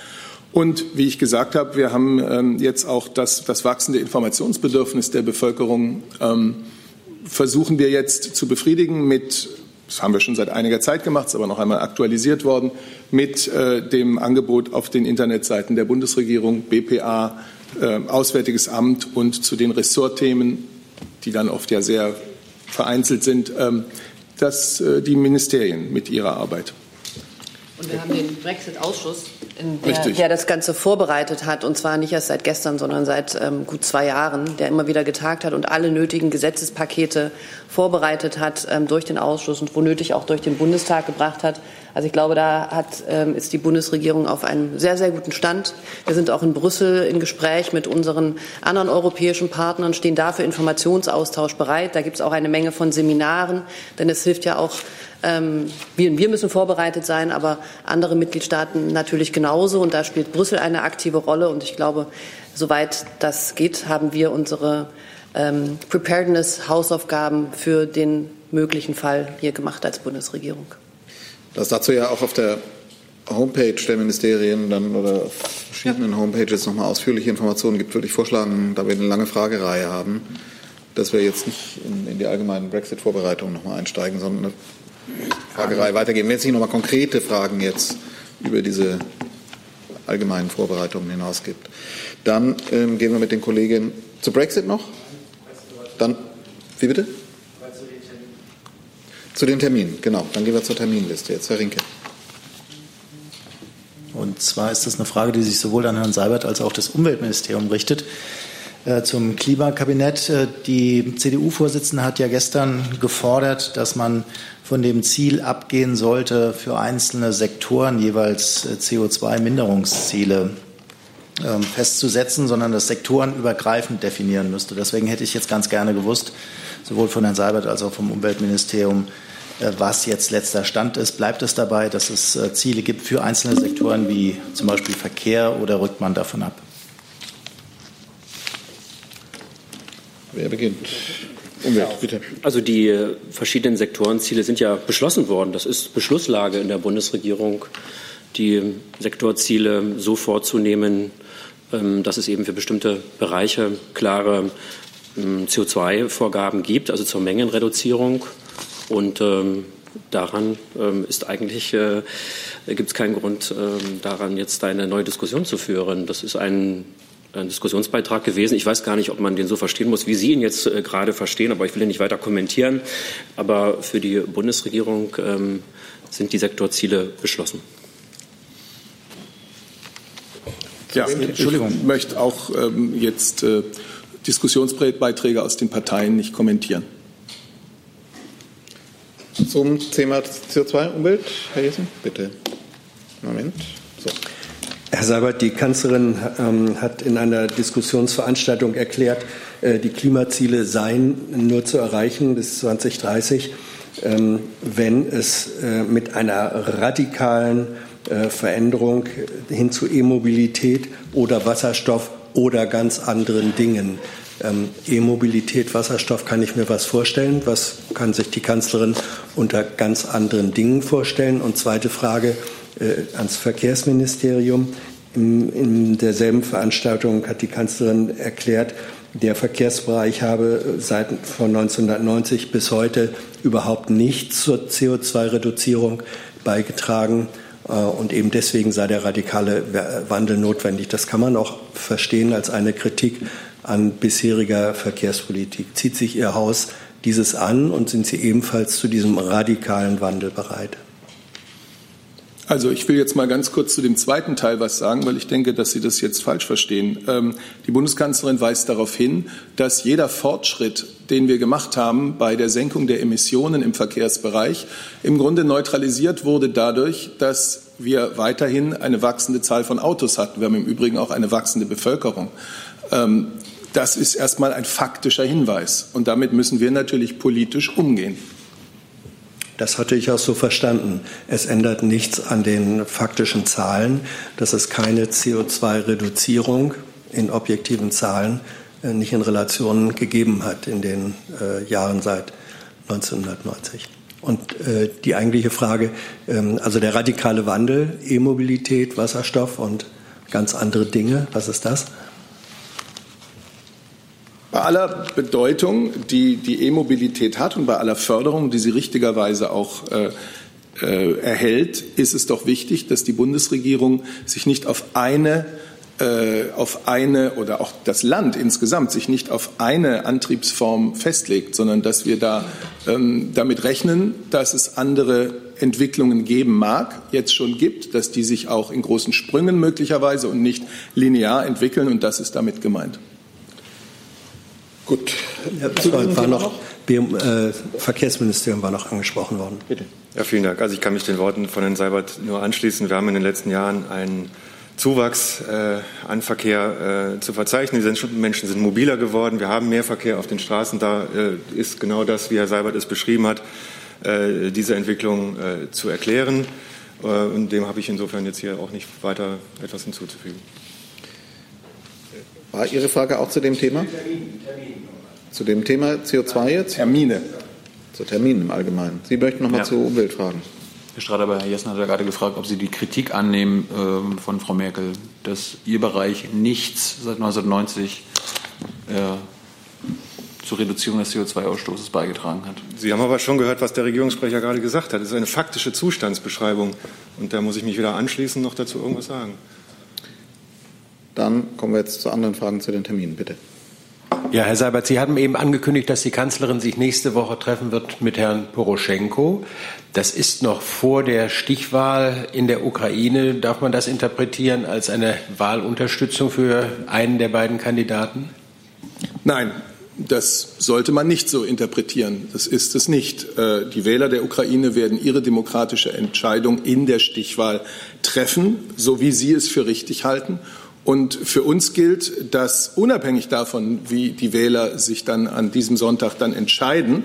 Und wie ich gesagt habe, wir haben ähm, jetzt auch das, das wachsende Informationsbedürfnis der Bevölkerung ähm, versuchen wir jetzt zu befriedigen mit das haben wir schon seit einiger Zeit gemacht, ist aber noch einmal aktualisiert worden, mit äh, dem Angebot auf den Internetseiten der Bundesregierung, BPA, äh, Auswärtiges Amt und zu den Ressortthemen, die dann oft ja sehr vereinzelt sind, ähm, dass äh, die Ministerien mit ihrer Arbeit. Und wir haben den Brexit-Ausschuss, der, der, das Ganze vorbereitet hat, und zwar nicht erst seit gestern, sondern seit ähm, gut zwei Jahren, der immer wieder getagt hat und alle nötigen Gesetzespakete vorbereitet hat ähm, durch den Ausschuss und wo nötig auch durch den Bundestag gebracht hat. Also ich glaube, da hat, ähm, ist die Bundesregierung auf einem sehr, sehr guten Stand. Wir sind auch in Brüssel in Gespräch mit unseren anderen europäischen Partnern, stehen da für Informationsaustausch bereit. Da gibt es auch eine Menge von Seminaren, denn es hilft ja auch wir, wir müssen vorbereitet sein, aber andere Mitgliedstaaten natürlich genauso. Und da spielt Brüssel eine aktive Rolle. Und ich glaube, soweit das geht, haben wir unsere ähm, Preparedness-Hausaufgaben für den möglichen Fall hier gemacht als Bundesregierung. Das dazu ja auch auf der Homepage der Ministerien dann oder auf verschiedenen ja. Homepages nochmal ausführliche Informationen gibt, würde ich vorschlagen, da wir eine lange Fragereihe haben, dass wir jetzt nicht in, in die allgemeinen Brexit-Vorbereitungen nochmal einsteigen, sondern eine Fragerei weitergeben. Wenn es nicht nochmal konkrete Fragen jetzt über diese allgemeinen Vorbereitungen hinaus gibt, dann ähm, gehen wir mit den Kolleginnen zu Brexit noch. Dann, wie bitte? Zu den Terminen, genau. Dann gehen wir zur Terminliste. Jetzt Herr Rinke. Und zwar ist das eine Frage, die sich sowohl an Herrn Seibert als auch das Umweltministerium richtet. Äh, zum Klimakabinett. Äh, die CDU-Vorsitzende hat ja gestern gefordert, dass man von dem Ziel abgehen sollte, für einzelne Sektoren jeweils äh, CO2-Minderungsziele ähm, festzusetzen, sondern das sektorenübergreifend definieren müsste. Deswegen hätte ich jetzt ganz gerne gewusst, sowohl von Herrn Seibert als auch vom Umweltministerium, was jetzt letzter Stand ist. Bleibt es dabei, dass es Ziele gibt für einzelne Sektoren wie zum Beispiel Verkehr oder rückt man davon ab? Wer beginnt? Umwelt, bitte. Also die äh, verschiedenen Sektorenziele sind ja beschlossen worden. Das ist Beschlusslage in der Bundesregierung, die Sektorziele so vorzunehmen, ähm, dass es eben für bestimmte Bereiche klare ähm, CO2-Vorgaben gibt, also zur Mengenreduzierung. Und ähm, daran ist eigentlich äh, gibt es keinen Grund, daran jetzt eine neue Diskussion zu führen. Das ist ein ein Diskussionsbeitrag gewesen. Ich weiß gar nicht, ob man den so verstehen muss, wie Sie ihn jetzt äh, gerade verstehen, aber ich will ihn nicht weiter kommentieren. Aber für die Bundesregierung ähm, sind die Sektorziele beschlossen. Ja, Entschuldigung. Ich möchte auch ähm, jetzt äh, Diskussionsbeiträge aus den Parteien nicht kommentieren. Zum Thema CO2-Umwelt, Herr Jessen, bitte. Moment. So. Herr Seibert, die Kanzlerin ähm, hat in einer Diskussionsveranstaltung erklärt, äh, die Klimaziele seien nur zu erreichen bis 2030, ähm, wenn es äh, mit einer radikalen äh, Veränderung hin zu E-Mobilität oder Wasserstoff oder ganz anderen Dingen. Ähm, E-Mobilität, Wasserstoff kann ich mir was vorstellen. Was kann sich die Kanzlerin unter ganz anderen Dingen vorstellen? Und zweite Frage, ans Verkehrsministerium. In, in derselben Veranstaltung hat die Kanzlerin erklärt, Der Verkehrsbereich habe seit von 1990 bis heute überhaupt nichts zur CO2-Reduzierung beigetragen. Äh, und eben deswegen sei der radikale Wandel notwendig. Das kann man auch verstehen als eine Kritik an bisheriger Verkehrspolitik. Zieht sich Ihr Haus dieses an und sind Sie ebenfalls zu diesem radikalen Wandel bereit? Also ich will jetzt mal ganz kurz zu dem zweiten Teil was sagen, weil ich denke, dass Sie das jetzt falsch verstehen. Ähm, die Bundeskanzlerin weist darauf hin, dass jeder Fortschritt, den wir gemacht haben bei der Senkung der Emissionen im Verkehrsbereich, im Grunde neutralisiert wurde dadurch, dass wir weiterhin eine wachsende Zahl von Autos hatten. Wir haben im Übrigen auch eine wachsende Bevölkerung. Ähm, das ist erstmal ein faktischer Hinweis. Und damit müssen wir natürlich politisch umgehen. Das hatte ich auch so verstanden. Es ändert nichts an den faktischen Zahlen, dass es keine CO2-Reduzierung in objektiven Zahlen äh, nicht in Relationen gegeben hat in den äh, Jahren seit 1990. Und äh, die eigentliche Frage, ähm, also der radikale Wandel, E-Mobilität, Wasserstoff und ganz andere Dinge, was ist das? Bei aller Bedeutung, die die E-Mobilität hat und bei aller Förderung, die sie richtigerweise auch äh, äh, erhält, ist es doch wichtig, dass die Bundesregierung sich nicht auf eine äh, auf eine oder auch das Land insgesamt sich nicht auf eine Antriebsform festlegt, sondern dass wir da ähm, damit rechnen, dass es andere Entwicklungen geben mag, jetzt schon gibt, dass die sich auch in großen Sprüngen möglicherweise und nicht linear entwickeln und das ist damit gemeint. Gut. Ja, war, noch, BM, äh, Verkehrsministerium war noch angesprochen worden. Bitte. Ja, vielen Dank. Also ich kann mich den Worten von Herrn Seibert nur anschließen. Wir haben in den letzten Jahren einen Zuwachs äh, an Verkehr äh, zu verzeichnen. Die Menschen sind mobiler geworden. Wir haben mehr Verkehr auf den Straßen. Da äh, ist genau das, wie Herr Seibert es beschrieben hat, äh, diese Entwicklung äh, zu erklären. Äh, und dem habe ich insofern jetzt hier auch nicht weiter etwas hinzuzufügen. War Ihre Frage auch zu dem Thema? Zu dem Thema CO2 jetzt? Termine. Zu Terminen im Allgemeinen. Sie möchten noch mal ja. zu Umweltfragen. Herr Strader, bei Herr Jessen hat ja gerade gefragt, ob Sie die Kritik annehmen äh, von Frau Merkel, dass Ihr Bereich nichts seit 1990 äh, zur Reduzierung des CO2-Ausstoßes beigetragen hat. Sie haben aber schon gehört, was der Regierungssprecher gerade gesagt hat. Es ist eine faktische Zustandsbeschreibung. Und da muss ich mich weder anschließen noch dazu irgendwas sagen. Dann kommen wir jetzt zu anderen Fragen zu den Terminen, bitte. Ja, Herr Seibert, Sie haben eben angekündigt, dass die Kanzlerin sich nächste Woche treffen wird mit Herrn Poroschenko. Das ist noch vor der Stichwahl in der Ukraine. Darf man das interpretieren als eine Wahlunterstützung für einen der beiden Kandidaten? Nein, das sollte man nicht so interpretieren. Das ist es nicht. Äh, die Wähler der Ukraine werden ihre demokratische Entscheidung in der Stichwahl treffen, so wie sie es für richtig halten. Und für uns gilt, dass unabhängig davon, wie die Wähler sich dann an diesem Sonntag dann entscheiden,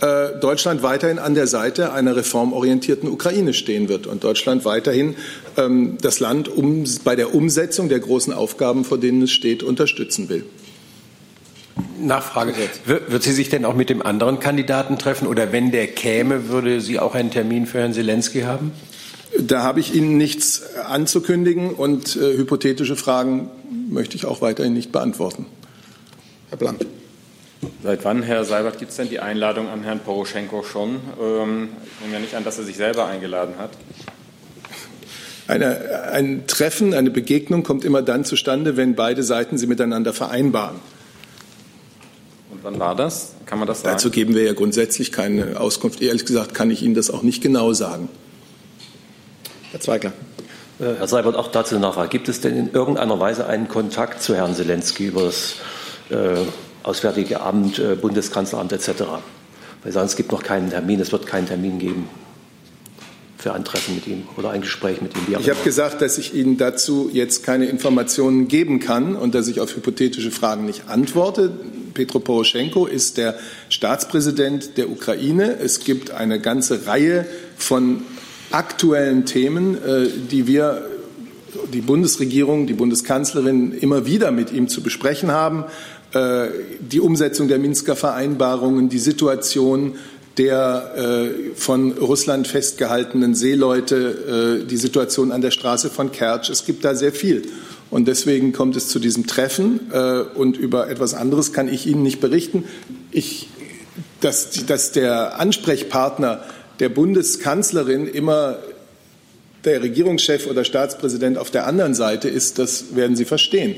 äh, Deutschland weiterhin an der Seite einer reformorientierten Ukraine stehen wird und Deutschland weiterhin ähm, das Land um, bei der Umsetzung der großen Aufgaben, vor denen es steht, unterstützen will. Nachfrage. Wird sie sich denn auch mit dem anderen Kandidaten treffen oder wenn der käme, würde sie auch einen Termin für Herrn Zelensky haben? Da habe ich Ihnen nichts anzukündigen und äh, hypothetische Fragen möchte ich auch weiterhin nicht beantworten. Herr Blank. Seit wann, Herr Seibert, gibt es denn die Einladung an Herrn Poroschenko schon? Ähm, ich nehme ja nicht an, dass er sich selber eingeladen hat. Eine, ein Treffen, eine Begegnung kommt immer dann zustande, wenn beide Seiten sie miteinander vereinbaren. Und wann war das? Kann man das sagen? Dazu geben wir ja grundsätzlich keine Auskunft. Ehrlich gesagt kann ich Ihnen das auch nicht genau sagen. Herr Zweigler. Äh, Herr Seibert, auch dazu eine Nachfrage. Gibt es denn in irgendeiner Weise einen Kontakt zu Herrn Zelensky über das äh, Auswärtige Amt, äh, Bundeskanzleramt etc.? Weil sagen, es gibt noch keinen Termin, es wird keinen Termin geben für ein Treffen mit ihm oder ein Gespräch mit ihm. Ich habe gesagt, dass ich Ihnen dazu jetzt keine Informationen geben kann und dass ich auf hypothetische Fragen nicht antworte. Petro Poroschenko ist der Staatspräsident der Ukraine. Es gibt eine ganze Reihe von aktuellen Themen, äh, die wir, die Bundesregierung, die Bundeskanzlerin immer wieder mit ihm zu besprechen haben. Äh, die Umsetzung der Minsker Vereinbarungen, die Situation der äh, von Russland festgehaltenen Seeleute, die Situation an der Straße von Kertsch. Es gibt da sehr viel. Und deswegen kommt es zu diesem Treffen. Und über etwas anderes kann ich Ihnen nicht berichten. Ich, dass, dass der Ansprechpartner der Bundeskanzlerin immer der Regierungschef oder Staatspräsident auf der anderen Seite ist, das werden Sie verstehen.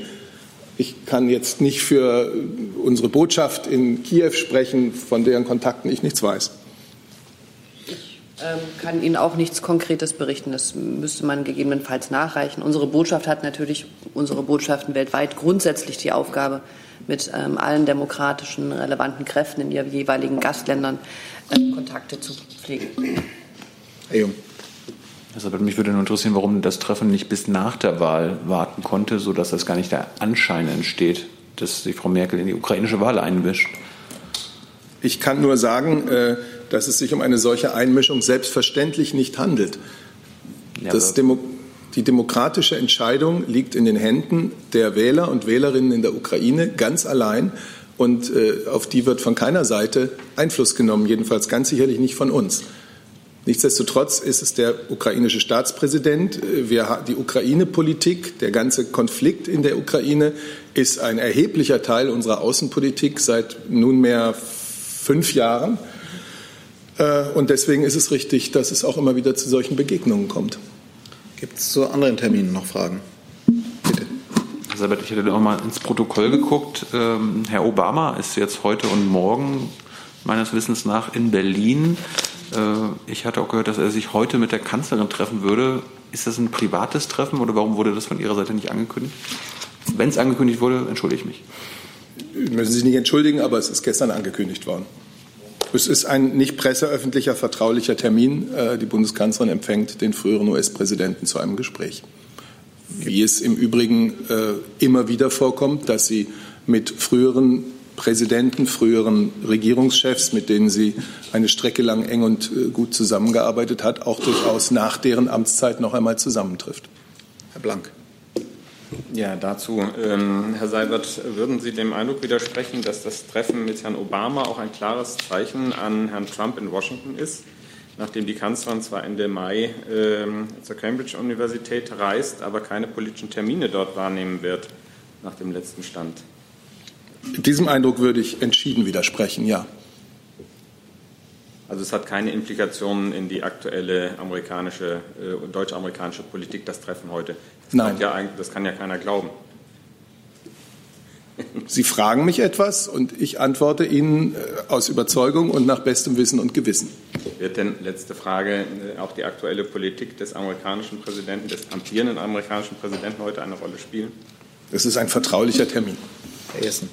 Ich kann jetzt nicht für unsere Botschaft in Kiew sprechen, von deren Kontakten ich nichts weiß. Ich ähm, kann Ihnen auch nichts Konkretes berichten. Das müsste man gegebenenfalls nachreichen. Unsere Botschaft hat natürlich, unsere Botschaften weltweit grundsätzlich die Aufgabe, mit ähm, allen demokratischen relevanten Kräften in ihren jeweiligen Gastländern Kontakte zu pflegen. Herr Jung. Also mich würde nur interessieren, warum das Treffen nicht bis nach der Wahl warten konnte, sodass das gar nicht der Anschein entsteht, dass sich Frau Merkel in die ukrainische Wahl einmischt. Ich kann nur sagen, äh, dass es sich um eine solche Einmischung selbstverständlich nicht handelt. Ja, Demo die demokratische Entscheidung liegt in den Händen der Wähler und Wählerinnen in der Ukraine ganz allein. Und äh, auf die wird von keiner Seite Einfluss genommen, jedenfalls ganz sicherlich nicht von uns. Nichtsdestotrotz ist es der ukrainische Staatspräsident. Wir, die Ukraine-Politik, der ganze Konflikt in der Ukraine ist ein erheblicher Teil unserer Außenpolitik seit nunmehr fünf Jahren. Äh, und deswegen ist es richtig, dass es auch immer wieder zu solchen Begegnungen kommt. Gibt es zu anderen Terminen noch Fragen? Elisabeth, ich hätte noch mal ins Protokoll geguckt. Ähm, Herr Obama ist jetzt heute und morgen meines Wissens nach in Berlin. Äh, ich hatte auch gehört, dass er sich heute mit der Kanzlerin treffen würde. Ist das ein privates Treffen oder warum wurde das von Ihrer Seite nicht angekündigt? Wenn es angekündigt wurde, entschuldige ich mich. Müssen Sie sich nicht entschuldigen, aber es ist gestern angekündigt worden. Es ist ein nicht presseöffentlicher, vertraulicher Termin. Äh, die Bundeskanzlerin empfängt den früheren US-Präsidenten zu einem Gespräch. Wie es im Übrigen äh, immer wieder vorkommt, dass sie mit früheren Präsidenten, früheren Regierungschefs, mit denen sie eine Strecke lang eng und äh, gut zusammengearbeitet hat, auch durchaus nach deren Amtszeit noch einmal zusammentrifft. Herr Blank. Ja, dazu. Ähm, Herr Seibert, würden Sie dem Eindruck widersprechen, dass das Treffen mit Herrn Obama auch ein klares Zeichen an Herrn Trump in Washington ist, nachdem die Kanzlerin zwar Ende Mai ähm, zur Cambridge-Universität reist, aber keine politischen Termine dort wahrnehmen wird, nach dem letzten Stand? Diesem Eindruck würde ich entschieden widersprechen, ja. Also es hat keine Implikationen in die aktuelle amerikanische, äh, deutsch-amerikanische Politik, das Treffen heute. Das Nein. Ja, das kann ja keiner glauben. Sie fragen mich etwas und ich antworte Ihnen äh, aus Überzeugung und nach bestem Wissen und Gewissen. Wird denn, letzte Frage, äh, auch die aktuelle Politik des amerikanischen Präsidenten, des amtierenden amerikanischen Präsidenten heute eine Rolle spielen? Es ist ein vertraulicher Termin. Herr Essen.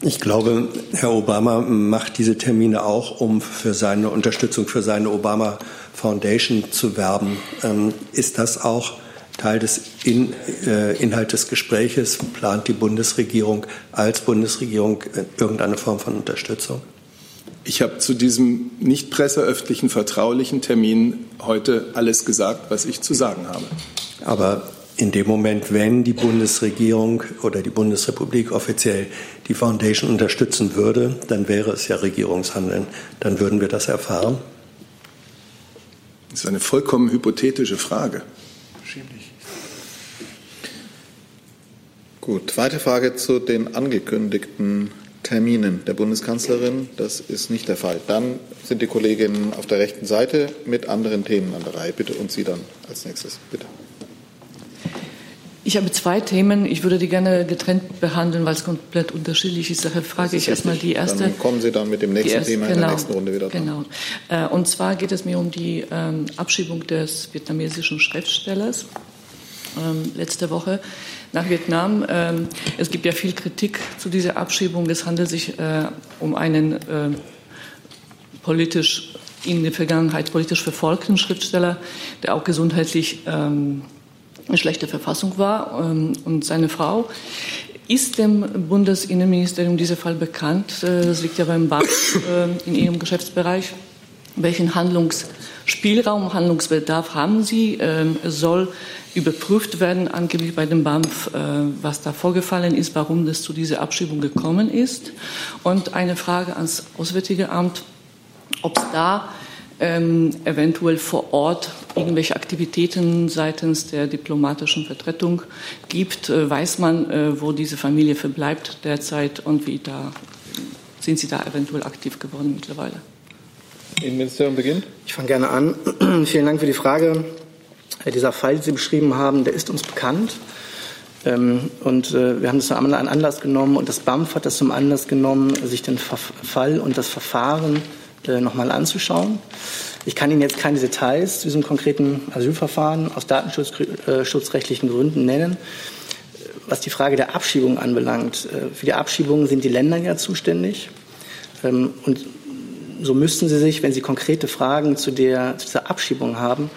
Ich glaube, Herr Obama macht diese Termine auch, um für seine Unterstützung für seine Obama Foundation zu werben. Ähm, ist das auch Teil des In, äh, Inhalt des Gespräches? Plant die Bundesregierung als Bundesregierung äh, irgendeine Form von Unterstützung? Ich habe zu diesem nicht presseöffentlichen, vertraulichen Termin heute alles gesagt, was ich zu sagen habe. Aber in dem Moment, wenn die Bundesregierung oder die Bundesrepublik offiziell die Foundation unterstützen würde, dann wäre es ja Regierungshandeln. Dann würden wir das erfahren. Das ist eine vollkommen hypothetische Frage. Gut, zweite Frage zu den angekündigten Terminen der Bundeskanzlerin. Das ist nicht der Fall. Dann sind die Kolleginnen auf der rechten Seite mit anderen Themen an der Reihe. Bitte und Sie dann als nächstes. Bitte. Ich habe zwei Themen. Ich würde die gerne getrennt behandeln, weil es komplett unterschiedlich ist. Daher frage ich erstmal die erste. Dann kommen Sie dann mit dem nächsten erste, Thema in genau, der nächsten Runde wieder dran. Genau. Äh, und zwar geht es mir um die ähm, Abschiebung des vietnamesischen Schriftstellers ähm, letzte Woche nach Vietnam. Ähm, es gibt ja viel Kritik zu dieser Abschiebung. Es handelt sich äh, um einen äh, politisch in der Vergangenheit politisch verfolgten Schriftsteller, der auch gesundheitlich eine schlechte Verfassung war. Ähm, und seine Frau ist dem Bundesinnenministerium dieser Fall bekannt. Äh, das liegt ja beim äh, in ihrem Geschäftsbereich. Welchen Handlungsspielraum, Handlungsbedarf haben Sie? Ähm, es soll überprüft werden, angeblich bei dem BAMF, äh, was da vorgefallen ist, warum das zu dieser Abschiebung gekommen ist. Und eine Frage ans Auswärtige Amt. ob es da ähm, eventuell vor Ort irgendwelche Aktivitäten seitens der diplomatischen Vertretung gibt. Äh, weiß man, äh, wo diese Familie verbleibt derzeit und wie da sind Sie da eventuell aktiv geworden mittlerweile? Innenministerium beginnt. Ich fange gerne an. Vielen Dank für die Frage. Dieser Fall, den Sie beschrieben haben, der ist uns bekannt. Ähm, und äh, wir haben das zum Anlass genommen und das BAMF hat das zum Anlass genommen, sich den Fall und das Verfahren äh, noch mal anzuschauen. Ich kann Ihnen jetzt keine Details zu diesem konkreten Asylverfahren aus datenschutzrechtlichen Gründen nennen. Was die Frage der Abschiebung anbelangt, äh, für die Abschiebung sind die Länder ja zuständig. Ähm, und so müssten Sie sich, wenn Sie konkrete Fragen zu, der, zu dieser Abschiebung haben,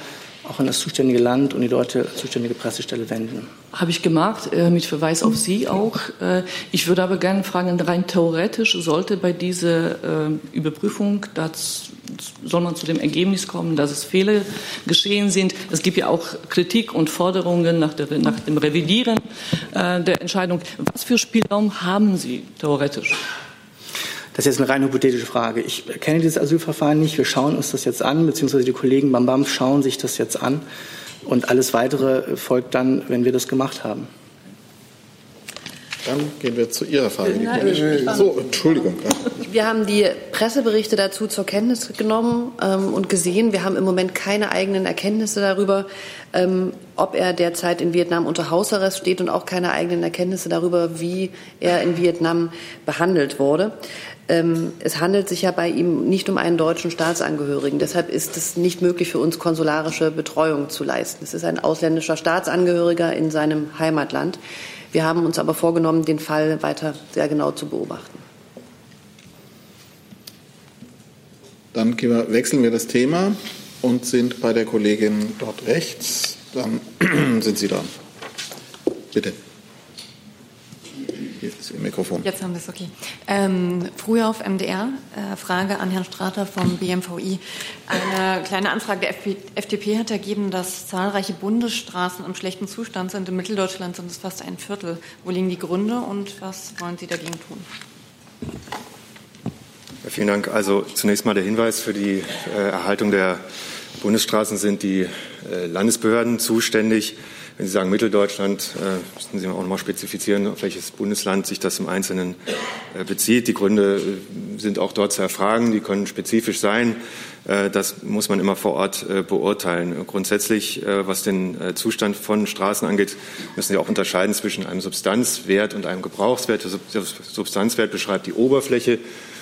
auch an das zuständige Land und die deutsche zuständige Pressestelle wenden. Habe ich gemacht, äh, mit Verweis auf Sie auch. Äh, ich würde aber gerne fragen, rein theoretisch sollte bei dieser äh, Überprüfung, das, soll man zu dem Ergebnis kommen, dass es Fehler geschehen sind. Es gibt ja auch Kritik und Forderungen nach, der, nach dem Revidieren der Entscheidung. Was für Spielraum haben Sie theoretisch? Das ist jetzt eine rein hypothetische Frage. Ich kenne dieses Asylverfahren nicht. Wir schauen uns das jetzt an, beziehungsweise die Kollegen beim BAMF schauen sich das jetzt an. Und alles Weitere folgt dann, wenn wir das gemacht haben. Dann gehen wir zu Ihrer Frage. Nein, ich, ich so, Entschuldigung. Wir haben die Presseberichte dazu zur Kenntnis genommen ähm, und gesehen, wir haben im Moment keine eigenen Erkenntnisse darüber, ähm, ob er derzeit in Vietnam unter Hausarrest steht und auch keine eigenen Erkenntnisse darüber, wie er in Vietnam behandelt wurde. Ähm, es handelt sich ja bei ihm nicht um einen deutschen Staatsangehörigen. Deshalb ist es nicht möglich für uns, konsularische Betreuung zu leisten. Es ist ein ausländischer Staatsangehöriger in seinem Heimatland. Wir haben uns aber vorgenommen, den Fall weiter sehr genau zu beobachten. Dann wir, wechseln wir das Thema und sind bei der Kollegin dort rechts. Dann sind Sie dran. Bitte. Ihr Mikrofon. Jetzt haben wir es, okay. Ähm, früher auf MDR, äh, Frage an Herrn Strater vom BMVI. Eine kleine Anfrage der FDP hat ergeben, dass zahlreiche Bundesstraßen im schlechten Zustand sind. In Mitteldeutschland sind es fast ein Viertel. Wo liegen die Gründe und was wollen Sie dagegen tun? Vielen Dank. Also zunächst mal der Hinweis für die äh, Erhaltung der Bundesstraßen sind die äh, Landesbehörden zuständig. Wenn Sie sagen Mitteldeutschland, äh, müssen Sie auch noch mal spezifizieren, auf welches Bundesland sich das im Einzelnen äh, bezieht. Die Gründe äh, sind auch dort zu erfragen. Die können spezifisch sein. Das muss man immer vor Ort beurteilen. Grundsätzlich, was den Zustand von Straßen angeht, müssen Sie auch unterscheiden zwischen einem Substanzwert und einem Gebrauchswert. Der Substanzwert beschreibt die Oberfläche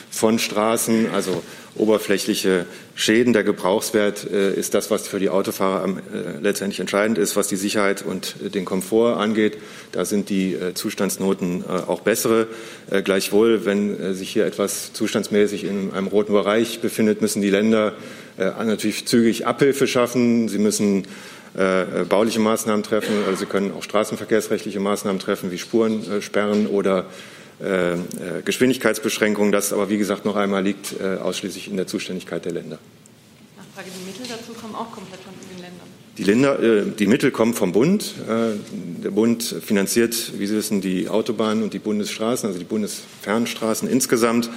von Straßen, also oberflächliche Schäden. Der Gebrauchswert äh, ist das, was für die Autofahrer am, äh, letztendlich entscheidend ist, was die Sicherheit und äh, den Komfort angeht. Da sind die äh, Zustandsnoten äh, auch bessere. Äh, gleichwohl, wenn sich hier etwas zustandsmäßig in einem roten Bereich befindet, müssen die Länder natürlich zügig Abhilfe schaffen. Sie müssen bauliche Maßnahmen treffen. Also sie können auch straßenverkehrsrechtliche Maßnahmen treffen, wie Spurensperren oder äh, äh, Geschwindigkeitsbeschränkungen. Das aber, wie gesagt, noch einmal liegt äh, ausschließlich in der Zuständigkeit der Länder. Nachfrage, die Mittel dazu kommen auch komplett von den Ländern. Die, Länder, die Mittel kommen vom Bund. Der Bund finanziert, wie Sie wissen, die Autobahnen und die Bundesstraßen, also die Bundesfernstraßen insgesamt.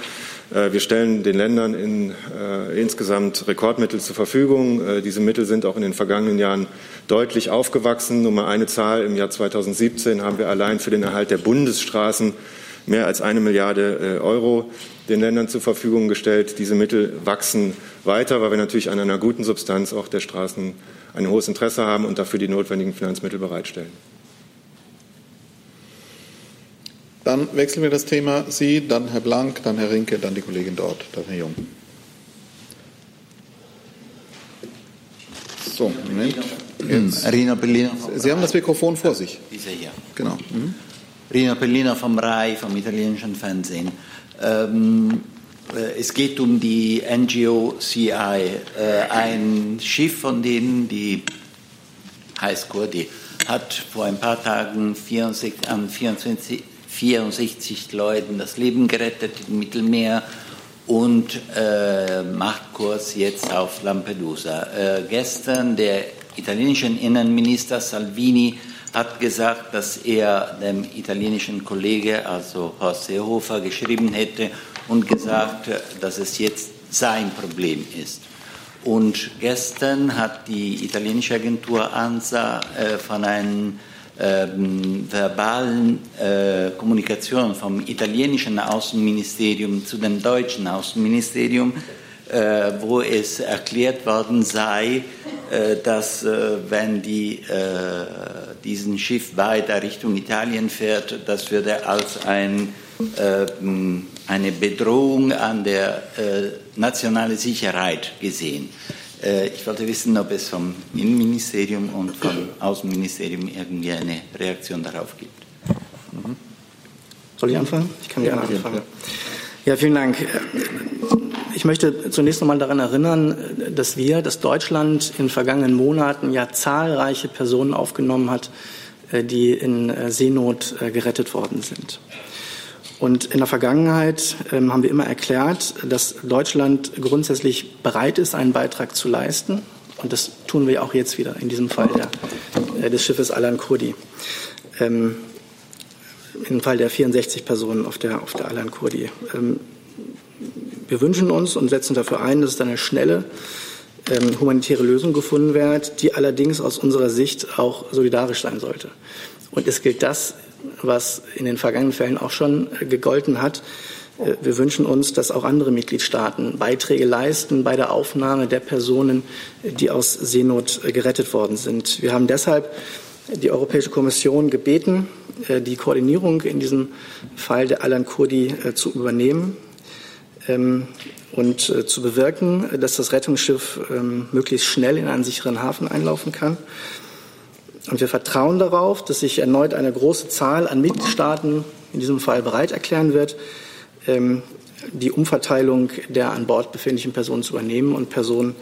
Wir stellen den Ländern in, äh, insgesamt Rekordmittel zur Verfügung. Äh, diese Mittel sind auch in den vergangenen Jahren deutlich aufgewachsen. Nur mal eine Zahl. Im Jahr 2017 haben wir allein für den Erhalt der Bundesstraßen mehr als eine Milliarde äh, Euro den Ländern zur Verfügung gestellt. Diese Mittel wachsen weiter, weil wir natürlich an einer guten Substanz auch der Straßen ein hohes Interesse haben und dafür die notwendigen Finanzmittel bereitstellen. Dann wechseln wir das Thema. Sie, dann Herr Blank, dann Herr Rinke, dann die Kollegin dort, dann Herr Jung. So, Moment. Jetzt. Sie haben das Mikrofon vor sich. Diese hier. Genau. Mhm. Rina Pellina vom RAI, vom italienischen Fernsehen. Ähm, äh, es geht um die NGO CI, äh, ein Schiff von denen, die heißt Kurdi, hat vor ein paar Tagen 64, an 24, 64 Leuten das Leben gerettet im Mittelmeer und äh, macht Kurs jetzt auf Lampedusa. Äh, gestern der italienische Innenminister Salvini hat gesagt, dass er dem italienischen Kollege, also Horst Seehofer, geschrieben hätte und gesagt, dass es jetzt sein Problem ist. Und gestern hat die italienische Agentur ANSA äh, von einer ähm, verbalen äh, Kommunikation vom italienischen Außenministerium zu dem deutschen Außenministerium, äh, wo es erklärt worden sei, dass äh, wenn die, äh, diesen Schiff weiter Richtung Italien fährt, das würde als ein eine Bedrohung an der nationalen Sicherheit gesehen. Ich wollte wissen, ob es vom Innenministerium und vom Außenministerium irgendwie eine Reaktion darauf gibt. Mhm. Soll ich anfangen? Ich kann gerne anfangen. Ja, vielen Dank. Ich möchte zunächst einmal daran erinnern, dass wir, dass Deutschland in vergangenen Monaten ja zahlreiche Personen aufgenommen hat, die in Seenot gerettet worden sind. Und in der Vergangenheit ähm, haben wir immer erklärt, dass Deutschland grundsätzlich bereit ist, einen Beitrag zu leisten. Und das tun wir auch jetzt wieder in diesem Fall der, äh, des Schiffes Alan Kurdi. Ähm, Im Fall der 64 Personen auf der, auf der Alan Kurdi. Ähm, wir wünschen uns und setzen dafür ein, dass eine schnelle ähm, humanitäre Lösung gefunden wird, die allerdings aus unserer Sicht auch solidarisch sein sollte. Und es gilt das was in den vergangenen Fällen auch schon gegolten hat. Äh, wir wünschen uns, dass auch andere Mitgliedstaaten Beiträge leisten bei der Aufnahme der Personen, die aus Seenot gerettet worden sind. Wir haben deshalb die Europäische Kommission gebeten, äh, die Koordinierung in diesem Fall der Alan Kurdi äh, zu übernehmen und zu bewirken, dass das Rettungsschiff ähm, möglichst schnell in einen sicheren Hafen einlaufen kann. Und wir vertrauen darauf, dass sich erneut eine große Zahl an Mitgliedstaaten in diesem Fall bereit erklären wird, ähm, die Umverteilung der an Bord befindlichen Personen zu übernehmen und Personen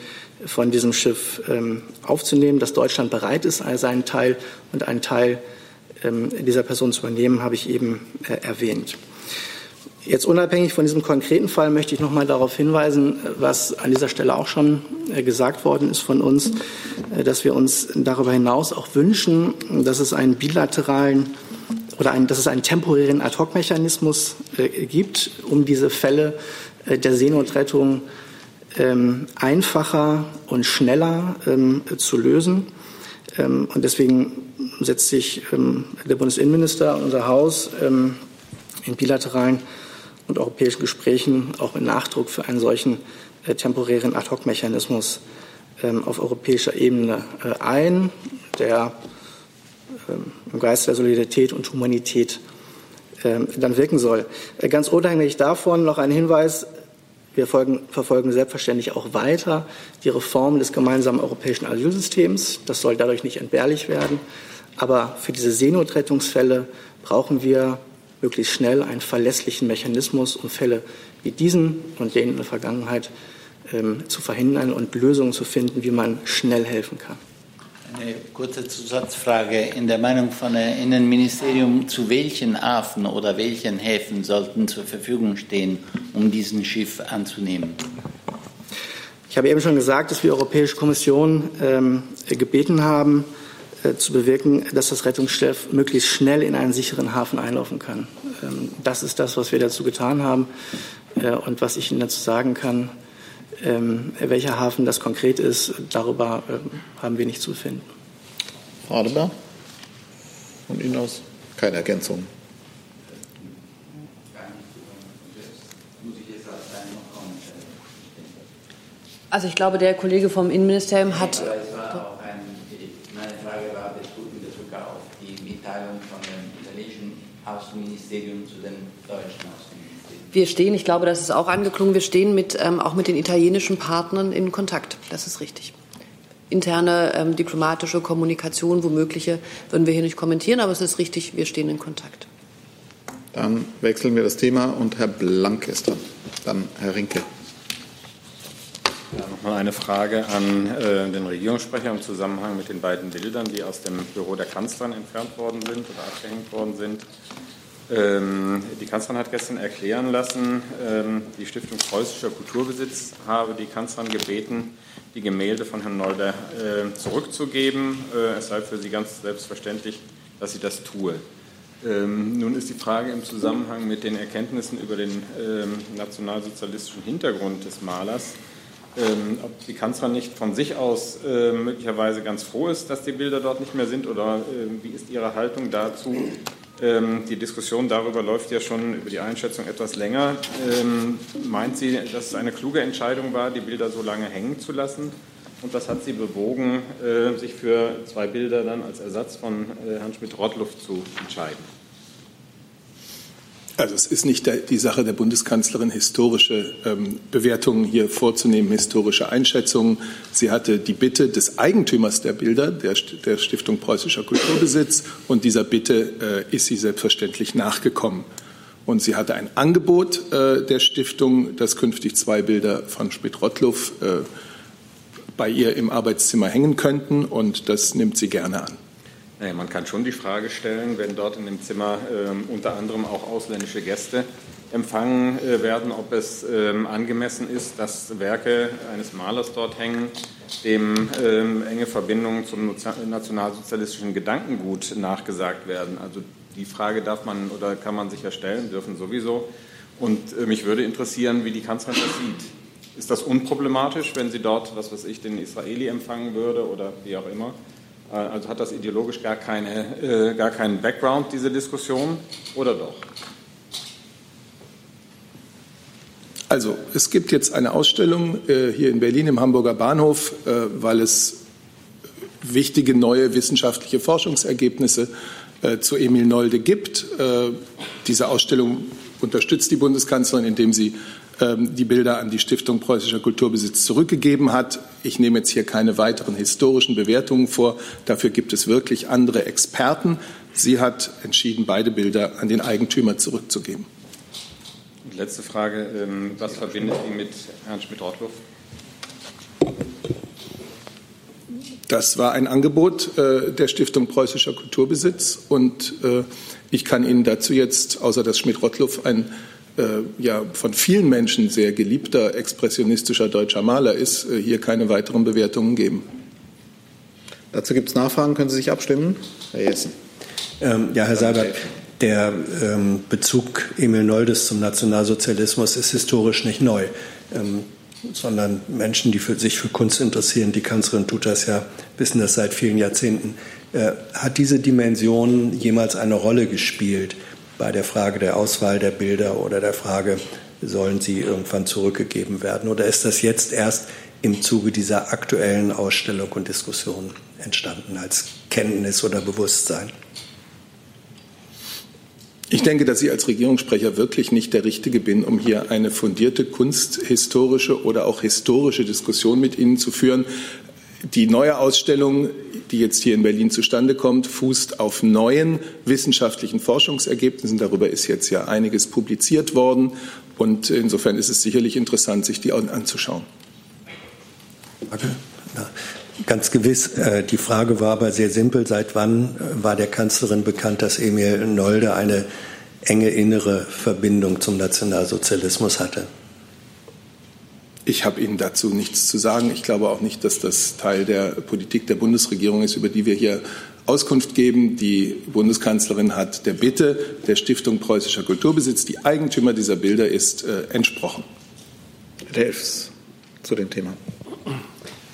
von diesem Schiff ähm, aufzunehmen. Dass Deutschland bereit ist, seinen Teil und einen Teil ähm, dieser Personen zu übernehmen, habe ich eben äh, erwähnt. Jetzt unabhängig von diesem konkreten Fall möchte ich noch mal darauf hinweisen, was an dieser Stelle auch schon äh, gesagt worden ist von uns, äh, dass wir uns darüber hinaus auch wünschen, dass es einen bilateralen oder einen, dass es einen temporären Ad-hoc-Mechanismus äh, gibt, um diese Fälle der Seenotrettung ähm, einfacher und schneller ähm, zu lösen. Ähm, und deswegen setzt sich der Bundesinnenminister, unser Haus, in bilateralen und europäischen Gesprächen auch mit Nachdruck für einen solchen äh, temporären Ad-hoc-Mechanismus ähm, auf europäischer Ebene äh, ein, der ähm, im Geist der Solidarität und Humanität ähm, dann wirken soll. Äh, ganz unabhängig davon noch ein Hinweis. Wir folgen, verfolgen selbstverständlich auch weiter die Reform des gemeinsamen europäischen Asylsystems. Das soll dadurch nicht entbehrlich werden. Aber für diese Seenotrettungsfälle brauchen wir möglichst schnell einen verlässlichen Mechanismus, um Fälle wie diesen und den in der Vergangenheit ähm, zu verhindern und Lösungen zu finden, wie man schnell helfen kann. Eine kurze Zusatzfrage. In der Meinung von der Innenministerium, zu welchen Hafen oder welchen Häfen sollten zur Verfügung stehen, um diesen Schiff anzunehmen? Ich habe eben schon gesagt, dass wir Europäische Kommission ähm, gebeten haben, äh, zu bewirken, dass das Rettungsschiff möglichst schnell in einen sicheren Hafen einlaufen kann. Ähm, das ist das, was wir dazu getan haben äh, und was ich Ihnen dazu sagen kann. Ähm, welcher Hafen das konkret ist, darüber ähm, haben wir nicht zu finden. Frau Adebar, von Ihnen aus keine Ergänzung. Also ich glaube, der Kollege vom Innenministerium hat Außenministerium zu den deutschen Außenministerium? Wir stehen, ich glaube, das ist auch angeklungen, wir stehen mit, ähm, auch mit den italienischen Partnern in Kontakt. Das ist richtig. Interne ähm, diplomatische Kommunikation, womögliche, würden wir hier nicht kommentieren, aber es ist richtig, wir stehen in Kontakt. Dann wechseln wir das Thema und Herr Blank ist dran. Dann Herr Rinke. Ja, Nochmal eine Frage an äh, den Regierungssprecher im Zusammenhang mit den beiden Bildern, die aus dem Büro der Kanzlerin entfernt worden sind oder abgehängt worden sind. Ähm, die Kanzlerin hat gestern erklären lassen, ähm, die Stiftung Preußischer Kulturbesitz habe die Kanzlerin gebeten, die Gemälde von Herrn Nolder äh, zurückzugeben. Äh, es sei für sie ganz selbstverständlich, dass sie das tue. Ähm, nun ist die Frage im Zusammenhang mit den Erkenntnissen über den nationalsozialistischen Hintergrund des Malers, ähm, ob die Kanzlerin nicht von sich aus äh, möglicherweise ganz froh ist, dass die Bilder dort nicht mehr sind oder äh, wie ist Ihre Haltung dazu? Ähm, die Diskussion darüber läuft ja schon über die Einschätzung etwas länger. Ähm, meint sie, dass es eine kluge Entscheidung war, die Bilder so lange hängen zu lassen? Und was hat Sie bewogen, äh, sich für zwei Bilder dann als Ersatz von äh, Herrn Schmidt-Rottluff zu entscheiden? Also es ist nicht die Sache der Bundeskanzlerin, historische ähm, Bewertungen hier vorzunehmen, historische Einschätzungen. Sie hatte die Bitte des Eigentümers der Bilder, der, Stiftung Preußischer Kulturbesitz, und dieser Bitte äh, ist sie selbstverständlich nachgekommen. Und sie hatte ein Angebot äh, der Stiftung, dass künftig zwei Bilder von Schmidt-Rottluff äh, bei ihr im Arbeitszimmer hängen könnten, und das nimmt sie gerne an. Naja, man kann schon die Frage stellen, wenn dort in dem Zimmer äh, unter anderem auch ausländische Gäste empfangen äh, werden, ob es äh, angemessen ist, dass Werke eines Malers dort hängen, dem ähm, enge Verbindungen zum nationalsozialistischen Gedankengut nachgesagt werden. Also die Frage darf man oder kann man sich ja stellen, dürfen sowieso. Und äh, mich würde interessieren, wie die Kanzlerin das sieht. Ist das unproblematisch, wenn sie dort, was weiß ich, den Israeli empfangen würde oder wie auch immer? Äh, also hat das ideologisch gar, keine, äh, gar keinen Background, diese Diskussion, oder doch? Also, es gibt jetzt eine Ausstellung äh, hier in Berlin im Hamburger Bahnhof, äh, weil es wichtige neue wissenschaftliche Forschungsergebnisse äh, zu Emil Nolde gibt. Äh, diese Ausstellung unterstützt die Bundeskanzlerin, indem sie die Bilder an die Stiftung Preußischer Kulturbesitz zurückgegeben hat. Ich nehme jetzt hier keine weiteren historischen Bewertungen vor. Dafür gibt es wirklich andere Experten. Sie hat entschieden, beide Bilder an den Eigentümer zurückzugeben. Letzte Frage. Ähm, was verbindet Sie mit Herrn Schmidt-Rottluff? Das war ein Angebot äh, der Stiftung Preußischer Kulturbesitz und äh, ich kann Ihnen dazu jetzt, außer dass Schmidt-Rottluff ein ja von vielen Menschen sehr geliebter expressionistischer deutscher Maler ist, äh, hier keine weiteren Bewertungen geben. Dazu gibt es Nachfragen. Können Sie sich abstimmen? Herr Jessen. Ähm, ja, Herr Seibert, der ähm, Bezug Emil Noldes zum Nationalsozialismus ist historisch nicht neu, ähm, sondern Menschen, die für, sich für Kunst interessieren, die Kanzlerin tut das ja, wissen das seit vielen Jahrzehnten. Äh, hat diese Dimension jemals eine Rolle gespielt? Bei der Frage der Auswahl der Bilder oder der Frage, sollen sie irgendwann zurückgegeben werden? Oder ist das jetzt erst im Zuge dieser aktuellen Ausstellung und Diskussion entstanden als Kenntnis oder Bewusstsein? Ich denke, dass ich als Regierungssprecher wirklich nicht der Richtige bin, um hier eine fundierte kunsthistorische oder auch historische Diskussion mit Ihnen zu führen. Die neue Ausstellung, die jetzt hier in Berlin zustande kommt, fußt auf neuen wissenschaftlichen Forschungsergebnissen. Darüber ist jetzt ja einiges publiziert worden. Und insofern ist es sicherlich interessant, sich die anzuschauen. Ganz gewiss. Äh, die Frage war aber sehr simpel. Seit wann äh, war der Kanzlerin bekannt, dass Emil Nolde eine enge innere Verbindung zum Nationalsozialismus hatte? Ich habe Ihnen dazu nichts zu sagen. Ich glaube auch nicht, dass das Teil der Politik der Bundesregierung ist, über die wir hier Auskunft geben. Die Bundeskanzlerin hat der Bitte der Stiftung Preußischer Kulturbesitz, die Eigentümer dieser Bilder ist, äh, entsprochen. Herr Elfs zu dem Thema.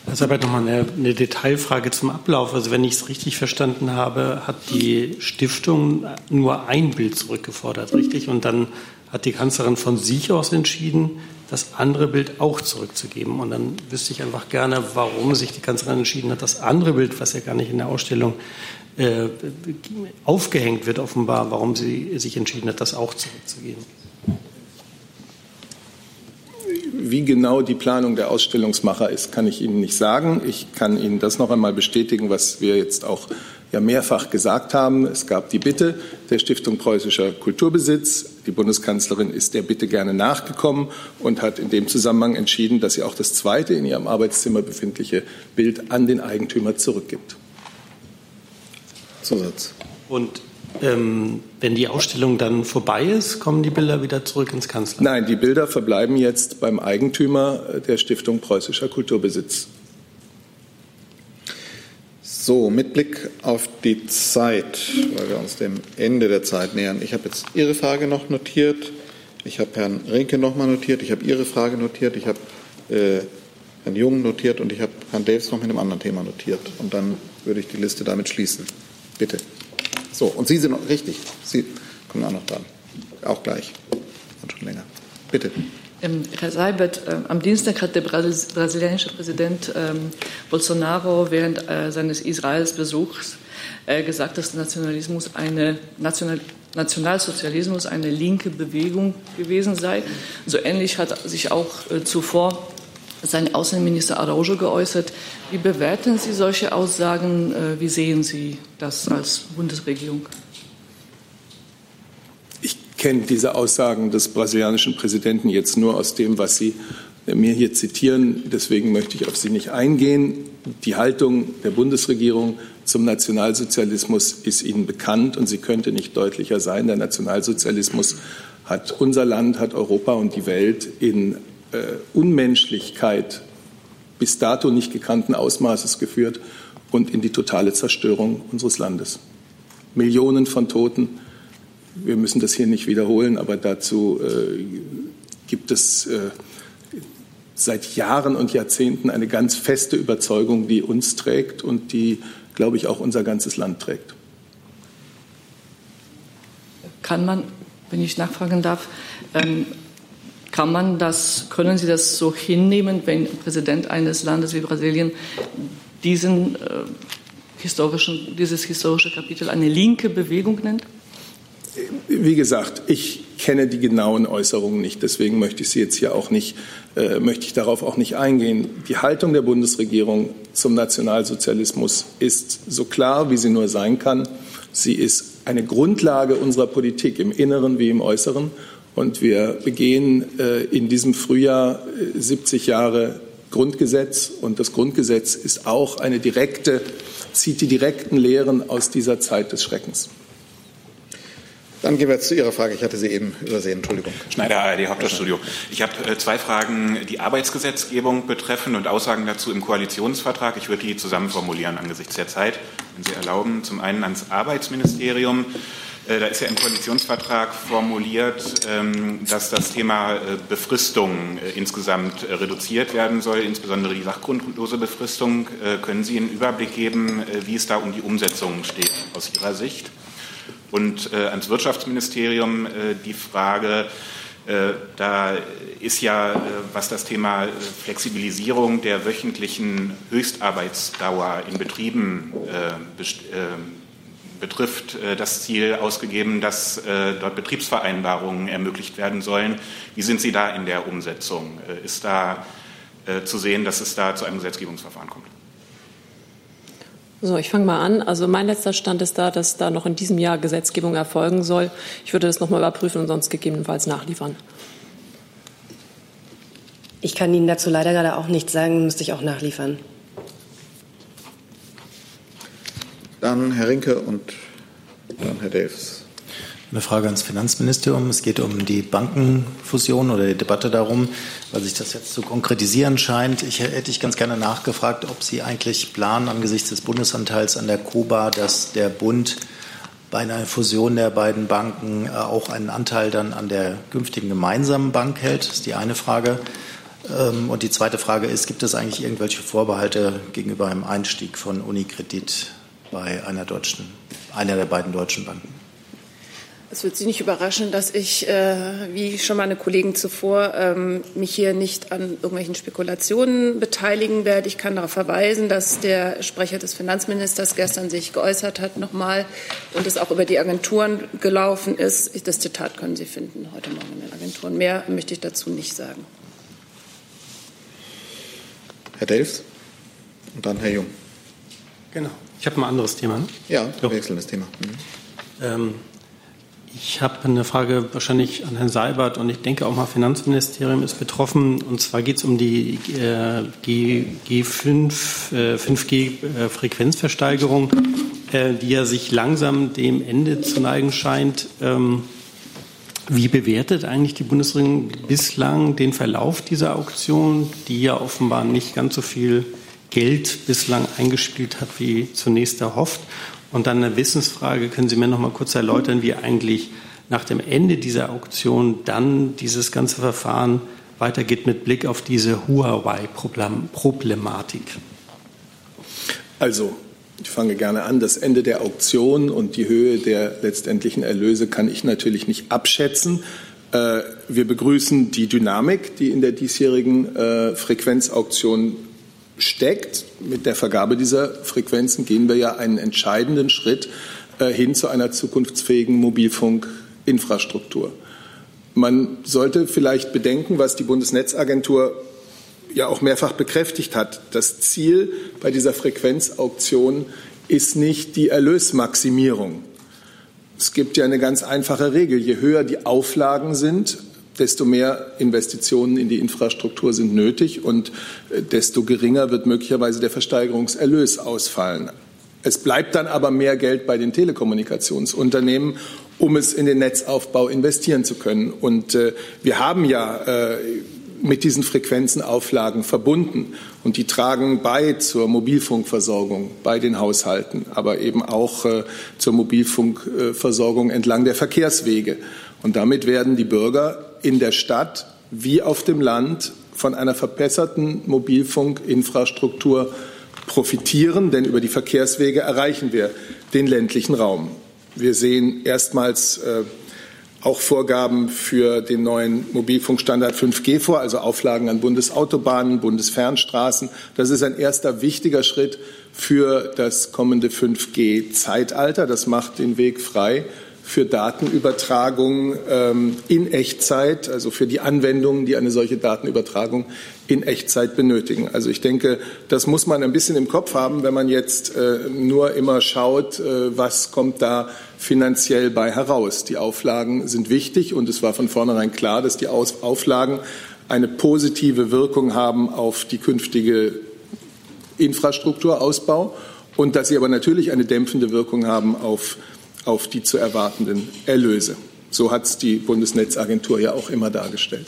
Das ist aber nochmal eine, eine Detailfrage zum Ablauf. Also wenn ich es richtig verstanden habe, hat die Stiftung nur ein Bild zurückgefordert, richtig? Und dann hat die Kanzlerin von sich aus entschieden, das andere Bild auch zurückzugeben. Und dann wüsste ich einfach gerne, warum sich die Kanzlerin entschieden hat, das andere Bild, was ja gar nicht in der Ausstellung äh, aufgehängt wird, offenbar, warum sie sich entschieden hat, das auch zurückzugeben. Wie genau die Planung der Ausstellungsmacher ist, kann ich Ihnen nicht sagen. Ich kann Ihnen das noch einmal bestätigen, was wir jetzt auch ja mehrfach gesagt haben. Es gab die Bitte der Stiftung Preußischer Kulturbesitz. Die Bundeskanzlerin ist der Bitte gerne nachgekommen und hat in dem Zusammenhang entschieden, dass sie auch das zweite in ihrem Arbeitszimmer befindliche Bild an den Eigentümer zurückgibt. Zusatz. Und ähm, wenn die Ausstellung dann vorbei ist, kommen die Bilder wieder zurück ins Kanzleramt? Nein, die Bilder verbleiben jetzt beim Eigentümer der Stiftung Preußischer Kulturbesitz. So, mit Blick auf die Zeit, weil wir uns dem Ende der Zeit nähern. Ich habe jetzt Ihre Frage noch notiert. Ich habe Herrn Rinke noch mal notiert. Ich habe Ihre Frage notiert. Ich habe äh, Herrn Jung notiert und ich habe Herrn Davis noch mit einem anderen Thema notiert. Und dann würde ich die Liste damit schließen. Bitte. So, und Sie sind noch richtig. Sie kommen auch noch dran. Auch gleich. Und schon länger. Bitte. Herr Seibert, äh, am Dienstag hat der Brasil brasilianische Präsident ähm, Bolsonaro während äh, seines Israelsbesuchs äh, gesagt, dass Nationalismus eine National Nationalsozialismus eine linke Bewegung gewesen sei. So ähnlich hat sich auch zuvor sein Außenminister Araujo geäußert. Wie bewerten Sie solche Aussagen? Wie sehen Sie das als Bundesregierung? Kenne diese Aussagen des brasilianischen Präsidenten jetzt nur aus dem, was Sie mir hier zitieren. Deswegen möchte ich auf sie nicht eingehen. Die Haltung der Bundesregierung zum Nationalsozialismus ist Ihnen bekannt und sie könnte nicht deutlicher sein. Der Nationalsozialismus hat unser Land, hat Europa und die Welt in äh, Unmenschlichkeit bis dato nicht gekannten Ausmaßes geführt und in die totale Zerstörung unseres Landes. Millionen von Toten, wir müssen das hier nicht wiederholen, aber dazu äh, gibt es äh, seit Jahren und Jahrzehnten eine ganz feste Überzeugung, die uns trägt und die, glaube ich, auch unser ganzes Land trägt. Kann man, wenn ich nachfragen darf, ähm, kann man das, können Sie das so hinnehmen, wenn Präsident eines Landes wie Brasilien diesen äh, historischen, dieses historische Kapitel eine linke Bewegung nennt? Wie gesagt, ich kenne die genauen Äußerungen nicht, deswegen möchte ich sie jetzt hier auch nicht, äh, möchte ich darauf auch nicht eingehen. Die Haltung der Bundesregierung zum Nationalsozialismus ist so klar, wie sie nur sein kann. Sie ist eine Grundlage unserer Politik im Inneren wie im Äußeren. Und wir begehen äh, in diesem Frühjahr 70 äh, Jahre Grundgesetz. Und das Grundgesetz ist auch eine direkte, zieht die direkten Lehren aus dieser Zeit des Schreckens. Dann gehen wir jetzt zu Ihrer Frage. Ich hatte sie eben übersehen. Entschuldigung. Schneider, ARD Hauptstadtstudio. Ich habe äh, zwei Fragen, die Arbeitsgesetzgebung betreffen und Aussagen dazu im Koalitionsvertrag. Ich würde die zusammen formulieren angesichts der Zeit, wenn Sie erlauben. Zum einen ans Arbeitsministerium. Äh, da ist ja im Koalitionsvertrag formuliert, ähm, dass das Thema äh, Befristung insgesamt reduziert werden soll, insbesondere die sachgrundlose Befristung. Können Sie einen Überblick geben, wie es da um die Umsetzung steht aus Ihrer Sicht? Und äh, ans Wirtschaftsministerium äh, die Frage, äh, da ist ja, äh, was das Thema äh, Flexibilisierung der wöchentlichen Höchstarbeitsdauer in Betrieben betrifft, das Ziel ausgegeben, dass dort Betriebsvereinbarungen ermöglicht werden sollen. Wie sind Sie da in der Umsetzung? Ist da zu sehen, dass es da zu einem Gesetzgebungsverfahren kommt? So, ich fange mal an. Also mein letzter Stand ist da, dass da noch in diesem Jahr Gesetzgebung erfolgen soll. Ich würde das nochmal überprüfen und sonst gegebenenfalls nachliefern. Ich kann Ihnen dazu leider gerade auch nichts sagen, müsste ich auch nachliefern. Dann Herr Rinke und dann Herr Davis. Eine Frage ans Finanzministerium. Es geht um die Bankenfusion oder die Debatte darum, weil sich das jetzt zu konkretisieren scheint. Ich hätte ich ganz gerne nachgefragt, ob Sie eigentlich planen angesichts des Bundesanteils an der Kuba, dass der Bund bei einer Fusion der beiden Banken äh, auch einen Anteil dann an der künftigen gemeinsamen Bank hält. Das ist die eine Frage. Ähm, und die zweite Frage ist, gibt es eigentlich irgendwelche Vorbehalte gegenüber einem Einstieg von Unikredit bei einer deutschen, einer der beiden deutschen Banken? Es wird Sie nicht überraschen, dass ich, äh, wie schon meine Kollegen zuvor, ähm, mich hier nicht an irgendwelchen Spekulationen beteiligen werde. Ich kann darauf verweisen, dass der Sprecher des Finanzministers gestern sich geäußert hat nochmal und es auch über die Agenturen gelaufen ist. Das Zitat können Sie finden heute Morgen in den Agenturen. Mehr möchte ich dazu nicht sagen. Herr Delfs und dann Herr Jung. Genau. Ich habe ein anderes Thema. Ne? Ja, wechselndes Thema. Mhm. Ähm, ich habe eine Frage wahrscheinlich an Herrn Seibert und ich denke auch mal Finanzministerium ist betroffen. Und zwar geht es um die äh, G, G5, äh, 5G-Frequenzversteigerung, äh, die ja sich langsam dem Ende zu neigen scheint. Ähm, wie bewertet eigentlich die Bundesregierung bislang den Verlauf dieser Auktion, die ja offenbar nicht ganz so viel Geld bislang eingespielt hat, wie zunächst erhofft? Und dann eine Wissensfrage, können Sie mir noch mal kurz erläutern, wie eigentlich nach dem Ende dieser Auktion dann dieses ganze Verfahren weitergeht mit Blick auf diese Huawei-Problematik? Also, ich fange gerne an. Das Ende der Auktion und die Höhe der letztendlichen Erlöse kann ich natürlich nicht abschätzen. Äh, wir begrüßen die Dynamik, die in der diesjährigen äh, Frequenzauktion steckt. Mit der Vergabe dieser Frequenzen gehen wir ja einen entscheidenden Schritt äh, hin zu einer zukunftsfähigen Mobilfunkinfrastruktur. Man sollte vielleicht bedenken, was die Bundesnetzagentur ja auch mehrfach bekräftigt hat. Das Ziel bei dieser Frequenzauktion ist nicht die Erlösmaximierung. Es gibt ja eine ganz einfache Regel. Je höher die Auflagen sind, desto mehr Investitionen in die Infrastruktur sind nötig und äh, desto geringer wird möglicherweise der Versteigerungserlös ausfallen. Es bleibt dann aber mehr Geld bei den Telekommunikationsunternehmen, um es in den Netzaufbau investieren zu können. Und äh, wir haben ja äh, mit diesen Frequenzen Auflagen verbunden. Und die tragen bei zur Mobilfunkversorgung bei den Haushalten, aber eben auch äh, zur Mobilfunkversorgung entlang der Verkehrswege. Und damit werden die Bürger in der Stadt wie auf dem Land von einer verbesserten Mobilfunkinfrastruktur profitieren, denn über die Verkehrswege erreichen wir den ländlichen Raum. Wir sehen erstmals äh, auch Vorgaben für den neuen Mobilfunkstandard 5G vor, also Auflagen an Bundesautobahnen, Bundesfernstraßen. Das ist ein erster wichtiger Schritt für das kommende 5G-Zeitalter. Das macht den Weg frei für Datenübertragung ähm, in Echtzeit, also für die Anwendungen, die eine solche Datenübertragung in Echtzeit benötigen. Also ich denke, das muss man ein bisschen im Kopf haben, wenn man jetzt äh, nur immer schaut, äh, was kommt da finanziell bei heraus. Die Auflagen sind wichtig und es war von vornherein klar, dass die Aus Auflagen eine positive Wirkung haben auf die künftige Infrastrukturausbau und dass sie aber natürlich eine dämpfende Wirkung haben auf auf die zu erwartenden Erlöse. So hat es die Bundesnetzagentur ja auch immer dargestellt.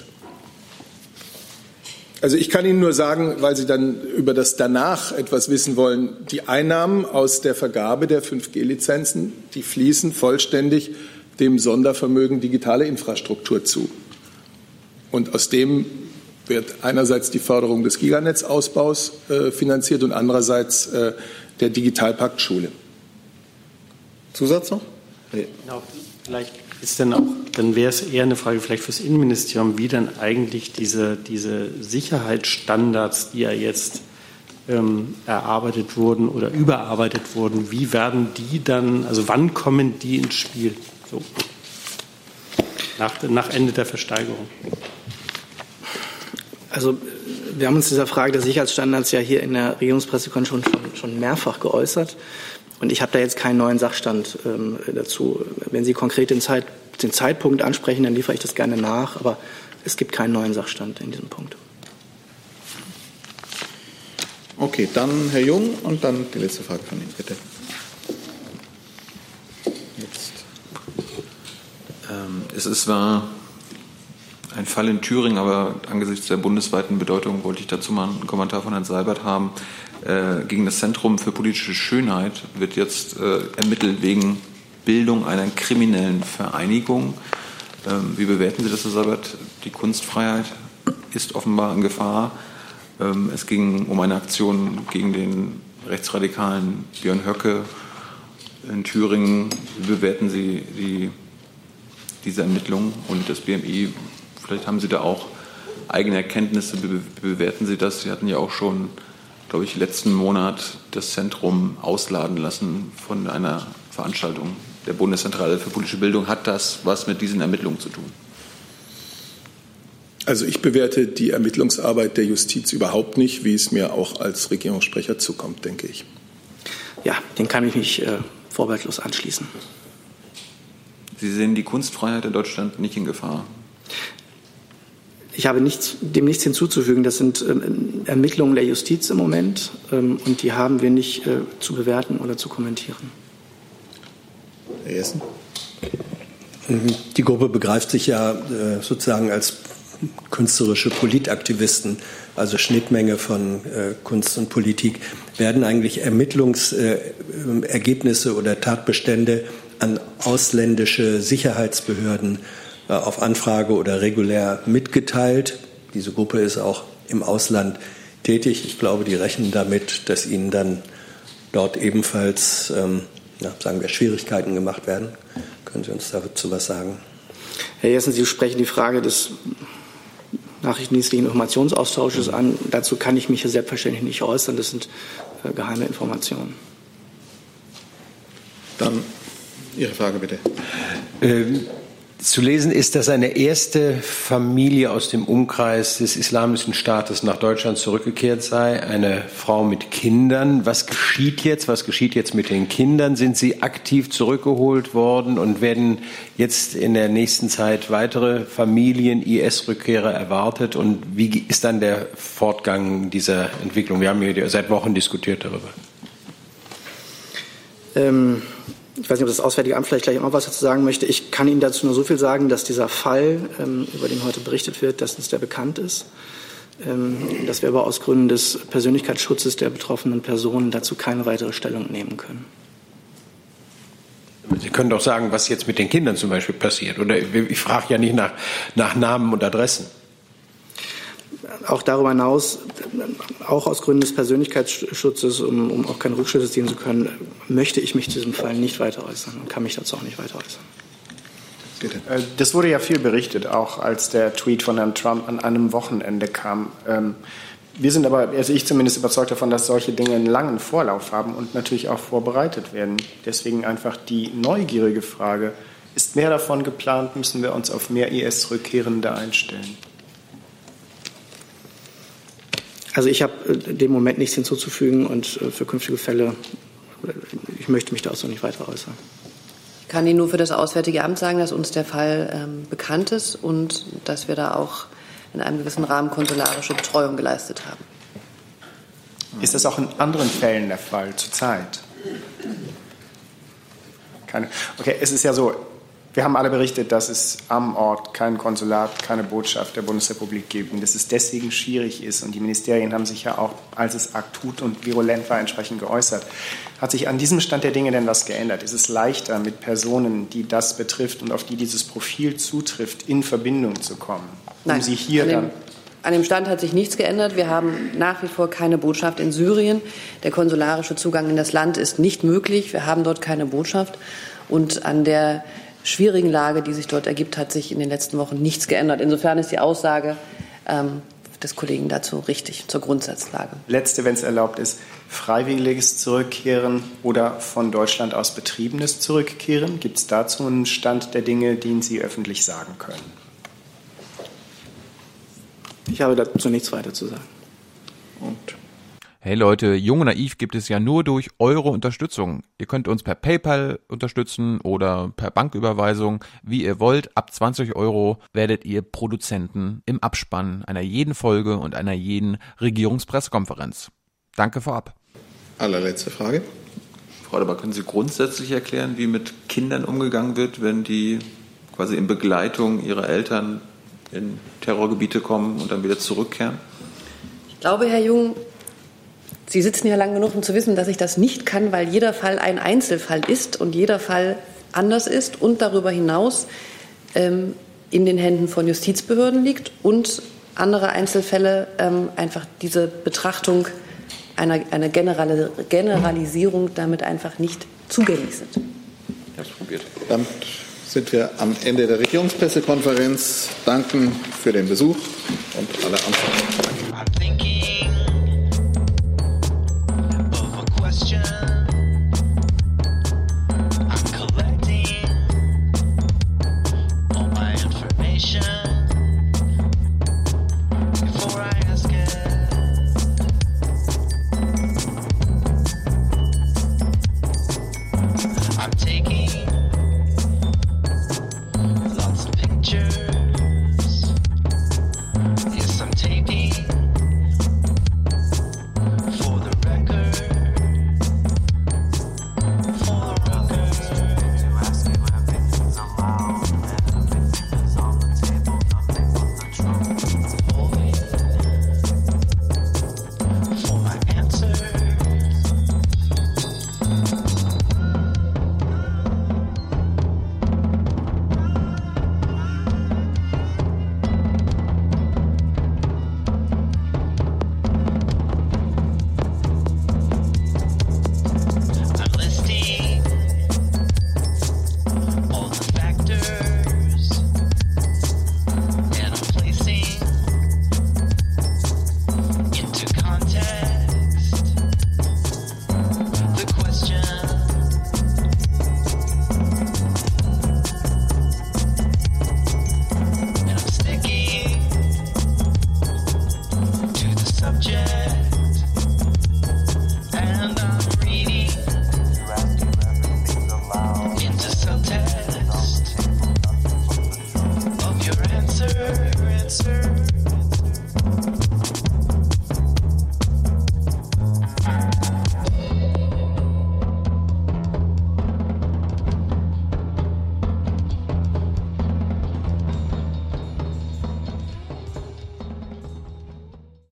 Also ich kann Ihnen nur sagen, weil Sie dann über das danach etwas wissen wollen, die Einnahmen aus der Vergabe der 5G-Lizenzen, die fließen vollständig dem Sondervermögen digitale Infrastruktur zu. Und aus dem wird einerseits die Förderung des Giganetzausbaus äh, finanziert und andererseits äh, der Digitalpakt Schule. Zusatz noch? Nee. Genau, vielleicht ist dann auch, dann wäre es eher eine Frage vielleicht fürs Innenministerium, wie dann eigentlich diese, diese Sicherheitsstandards, die ja jetzt ähm, erarbeitet wurden oder überarbeitet wurden, wie werden die dann, also wann kommen die ins Spiel? So. Nach, nach Ende der Versteigerung. Also wir haben uns dieser Frage der Sicherheitsstandards ja hier in der Regierungspressekonferenz schon, schon mehrfach geäußert. Und ich habe da jetzt keinen neuen Sachstand ähm, dazu. Wenn Sie konkret den, Zeit, den Zeitpunkt ansprechen, dann liefere ich das gerne nach. Aber es gibt keinen neuen Sachstand in diesem Punkt. Okay, dann Herr Jung und dann die letzte Frage von Ihnen, bitte. Jetzt. Ähm, es ist zwar ein Fall in Thüringen, aber angesichts der bundesweiten Bedeutung wollte ich dazu mal einen Kommentar von Herrn Seibert haben. Äh, gegen das Zentrum für politische Schönheit wird jetzt äh, ermittelt wegen Bildung einer kriminellen Vereinigung. Ähm, wie bewerten Sie das, Herr Sabat? Die Kunstfreiheit ist offenbar in Gefahr. Ähm, es ging um eine Aktion gegen den rechtsradikalen Björn Höcke in Thüringen. Wie bewerten Sie die, diese Ermittlungen und das BMI? Vielleicht haben Sie da auch eigene Erkenntnisse. Wie bewerten Sie das? Sie hatten ja auch schon glaube ich, letzten Monat das Zentrum ausladen lassen von einer Veranstaltung der Bundeszentrale für politische Bildung. Hat das was mit diesen Ermittlungen zu tun? Also ich bewerte die Ermittlungsarbeit der Justiz überhaupt nicht, wie es mir auch als Regierungssprecher zukommt, denke ich. Ja, den kann ich mich äh, vorbehaltlos anschließen. Sie sehen die Kunstfreiheit in Deutschland nicht in Gefahr. Ich habe nichts, dem nichts hinzuzufügen. Das sind ähm, Ermittlungen der Justiz im Moment ähm, und die haben wir nicht äh, zu bewerten oder zu kommentieren. Herr Essen? Mhm. Die Gruppe begreift sich ja äh, sozusagen als künstlerische Politaktivisten, also Schnittmenge von äh, Kunst und Politik, werden eigentlich Ermittlungsergebnisse oder Tatbestände an ausländische Sicherheitsbehörden äh, auf Anfrage oder regulär mitgeteilt. Diese Gruppe ist auch im Ausland tätig. Ich glaube, die rechnen damit, dass ihnen dann dort ebenfalls, ähm, ja, sagen wir, Schwierigkeiten gemacht werden. Können Sie uns dazu was sagen? Herr Jessen, Sie sprechen die Frage des nachrichtendienstlichen Informationsaustausches an. Dazu kann ich mich selbstverständlich nicht äußern. Das sind äh, geheime Informationen. Dann Ihre Frage bitte. Ähm, zu lesen ist, dass eine erste Familie aus dem Umkreis des Islamischen Staates nach Deutschland zurückgekehrt sei, eine Frau mit Kindern. Was geschieht jetzt? Was geschieht jetzt mit den Kindern? Sind sie aktiv zurückgeholt worden und werden jetzt in der nächsten Zeit weitere Familien IS-Rückkehrer erwartet? Und wie ist dann der Fortgang dieser Entwicklung? Wir haben hier seit Wochen diskutiert darüber. Ähm ich weiß nicht, ob das Auswärtige Amt vielleicht gleich auch was dazu sagen möchte. Ich kann Ihnen dazu nur so viel sagen, dass dieser Fall, ähm, über den heute berichtet wird, dass uns der bekannt ist. Ähm, dass wir aber aus Gründen des Persönlichkeitsschutzes der betroffenen Personen dazu keine weitere Stellung nehmen können. Sie können doch sagen, was jetzt mit den Kindern zum Beispiel passiert. Oder ich frage ja nicht nach, nach Namen und Adressen auch darüber hinaus, auch aus Gründen des Persönlichkeitsschutzes, um, um auch keine Rückschlüsse ziehen zu können, möchte ich mich zu diesem Fall nicht weiter äußern und kann mich dazu auch nicht weiter äußern. Äh, das wurde ja viel berichtet, auch als der Tweet von Herrn Trump an einem Wochenende kam. Ähm, wir sind aber, also ich zumindest überzeugt davon, dass solche Dinge einen langen Vorlauf haben und natürlich auch vorbereitet werden. Deswegen einfach die neugierige Frage, ist mehr davon geplant, müssen wir uns auf mehr IS-Rückkehrende einstellen? Also ich habe äh, dem Moment nichts hinzuzufügen und äh, für künftige Fälle, ich möchte mich da auch so nicht weiter äußern. Ich kann Ihnen nur für das Auswärtige Amt sagen, dass uns der Fall ähm, bekannt ist und dass wir da auch in einem gewissen Rahmen konsularische Betreuung geleistet haben. Ist das auch in anderen Fällen der Fall zurzeit? Keine. Okay, es ist ja so, wir haben alle berichtet, dass es am Ort kein Konsulat, keine Botschaft der Bundesrepublik gibt und dass es deswegen schwierig ist. Und die Ministerien haben sich ja auch, als es akut und virulent war, entsprechend geäußert. Hat sich an diesem Stand der Dinge denn was geändert? Ist es leichter, mit Personen, die das betrifft und auf die dieses Profil zutrifft, in Verbindung zu kommen? Um Nein, sie hier an dem, dann an dem Stand hat sich nichts geändert. Wir haben nach wie vor keine Botschaft in Syrien. Der konsularische Zugang in das Land ist nicht möglich. Wir haben dort keine Botschaft. Und an der schwierigen Lage, die sich dort ergibt, hat sich in den letzten Wochen nichts geändert. Insofern ist die Aussage ähm, des Kollegen dazu richtig, zur Grundsatzlage. Letzte, wenn es erlaubt ist, freiwilliges Zurückkehren oder von Deutschland aus betriebenes Zurückkehren? Gibt es dazu einen Stand der Dinge, den Sie öffentlich sagen können? Ich habe dazu nichts weiter zu sagen. Und Hey Leute, Jung und Naiv gibt es ja nur durch eure Unterstützung. Ihr könnt uns per PayPal unterstützen oder per Banküberweisung, wie ihr wollt. Ab 20 Euro werdet ihr Produzenten im Abspann einer jeden Folge und einer jeden Regierungspressekonferenz. Danke vorab. Allerletzte Frage. Frau Deber, können Sie grundsätzlich erklären, wie mit Kindern umgegangen wird, wenn die quasi in Begleitung ihrer Eltern in Terrorgebiete kommen und dann wieder zurückkehren? Ich glaube, Herr Jung, Sie sitzen ja lang genug, um zu wissen, dass ich das nicht kann, weil jeder Fall ein Einzelfall ist und jeder Fall anders ist und darüber hinaus ähm, in den Händen von Justizbehörden liegt und andere Einzelfälle ähm, einfach diese Betrachtung einer, einer General Generalisierung damit einfach nicht zugänglich sind. Ich habe probiert. Damit sind wir am Ende der Regierungspressekonferenz. Danken für den Besuch und alle Antworten.